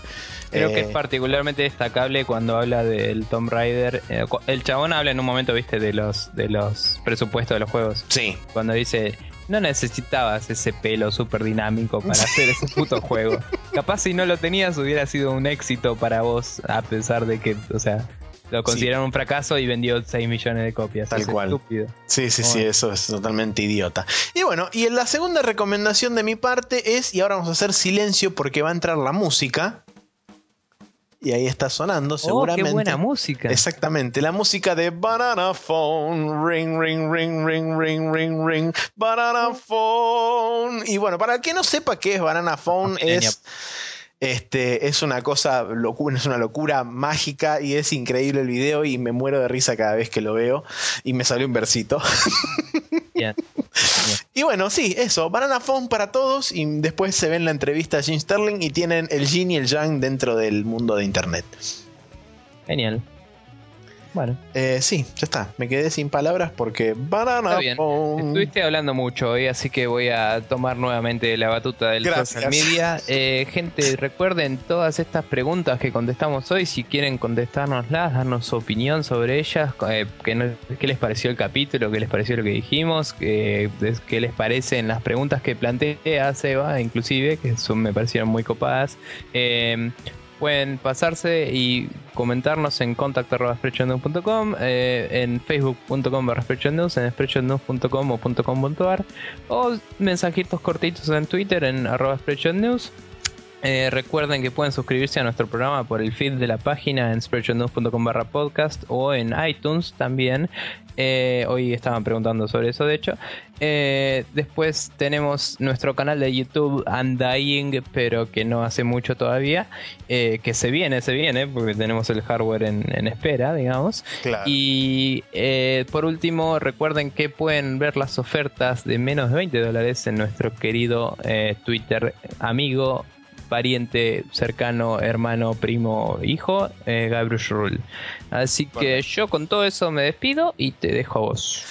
S2: Creo que es eh, particularmente destacable cuando habla del Tomb Raider. Eh, el chabón habla en un momento, viste, de los, de los presupuestos de los juegos.
S1: Sí.
S2: Cuando dice, no necesitabas ese pelo súper dinámico para hacer ese puto juego. Capaz si no lo tenías hubiera sido un éxito para vos, a pesar de que, o sea, lo consideraron un fracaso y vendió 6 millones de copias.
S1: Tal cual. Estúpido. Sí, sí, sí, eso es totalmente idiota. Y bueno, y la segunda recomendación de mi parte es, y ahora vamos a hacer silencio porque va a entrar la música y ahí está sonando seguramente.
S2: Oh, qué buena música.
S1: Exactamente, la música de Banana Phone, ring, ring, ring, ring, ring, ring, ring, Banana Phone. Y bueno, para el que no sepa qué es Banana Phone, es... Este, es una cosa, locura, es una locura mágica y es increíble el video y me muero de risa cada vez que lo veo y me salió un versito. Y bueno, sí, eso, Banana Phone para todos y después se ven la entrevista a Jim Sterling y tienen el yin y el yang dentro del mundo de Internet.
S2: Genial. Bueno.
S1: Eh, sí, ya está. Me quedé sin palabras porque banana
S2: Estuviste hablando mucho hoy, así que voy a tomar nuevamente la batuta del social media. Eh, gente, recuerden todas estas preguntas que contestamos hoy. Si quieren contestárnoslas, darnos su opinión sobre ellas. Eh, ¿Qué les pareció el capítulo? ¿Qué les pareció lo que dijimos? ¿Qué, qué les parecen las preguntas que planteé a Seba, inclusive? Que son, me parecieron muy copadas. Pueden pasarse y comentarnos en contact.com, eh, en facebook.com barra en spreadshotnews.com o .com.ar o mensajitos cortitos en Twitter en arroba News. Eh, recuerden que pueden suscribirse a nuestro programa por el feed de la página en spreadshotnews.com barra podcast o en iTunes también. Eh, hoy estaban preguntando sobre eso, de hecho. Eh, después tenemos nuestro canal de YouTube Undying, pero que no hace mucho todavía. que se viene, se viene, porque tenemos el hardware en, espera, digamos. Y por último, recuerden que pueden ver las ofertas de menos de 20 dólares en nuestro querido Twitter amigo pariente cercano, hermano, primo, hijo, eh, Gabriel Rule. Así que yo con todo eso me despido y te dejo a vos.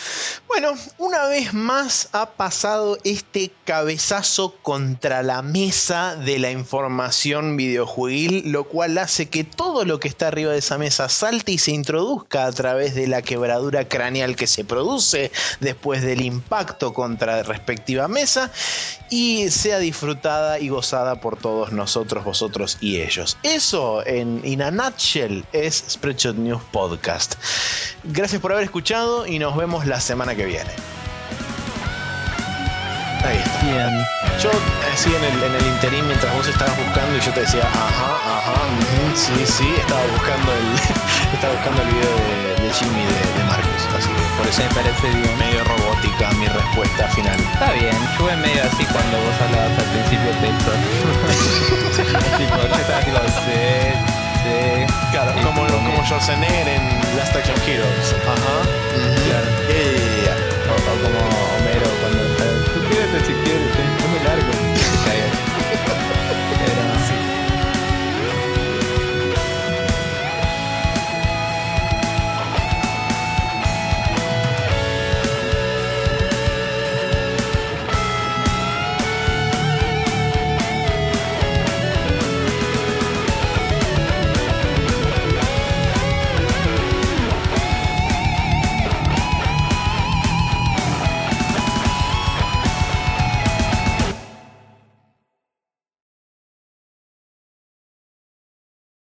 S1: Bueno, una vez más ha pasado este cabezazo contra la mesa de la información videojueguil, lo cual hace que todo lo que está arriba de esa mesa salte y se introduzca a través de la quebradura craneal que se produce después del impacto contra la respectiva mesa y sea disfrutada y gozada por todos nosotros, vosotros y ellos. Eso en in a nutshell es Spreadshot News Podcast. Gracias por haber escuchado y nos vemos la semana que viene. Ahí está.
S2: Bien.
S1: Yo así en el, en el interín mientras vos estabas buscando y yo te decía, ajá, ajá, sí, sí, estaba buscando el, estaba buscando el video de, Jimmy de, de, Marcos, así que por eso
S2: me parece bien.
S1: medio robótica mi respuesta final.
S2: Está bien, yo en medio así cuando vos hablabas al principio de esto. tipo, yo estaba tipo, sí, Claro, como, como
S1: Schwarzenegger en Last Action Heroes. Ajá. Uh -huh.
S2: O, o, como Homero cuando está. Suscríbete si quieres, eh, es muy largo.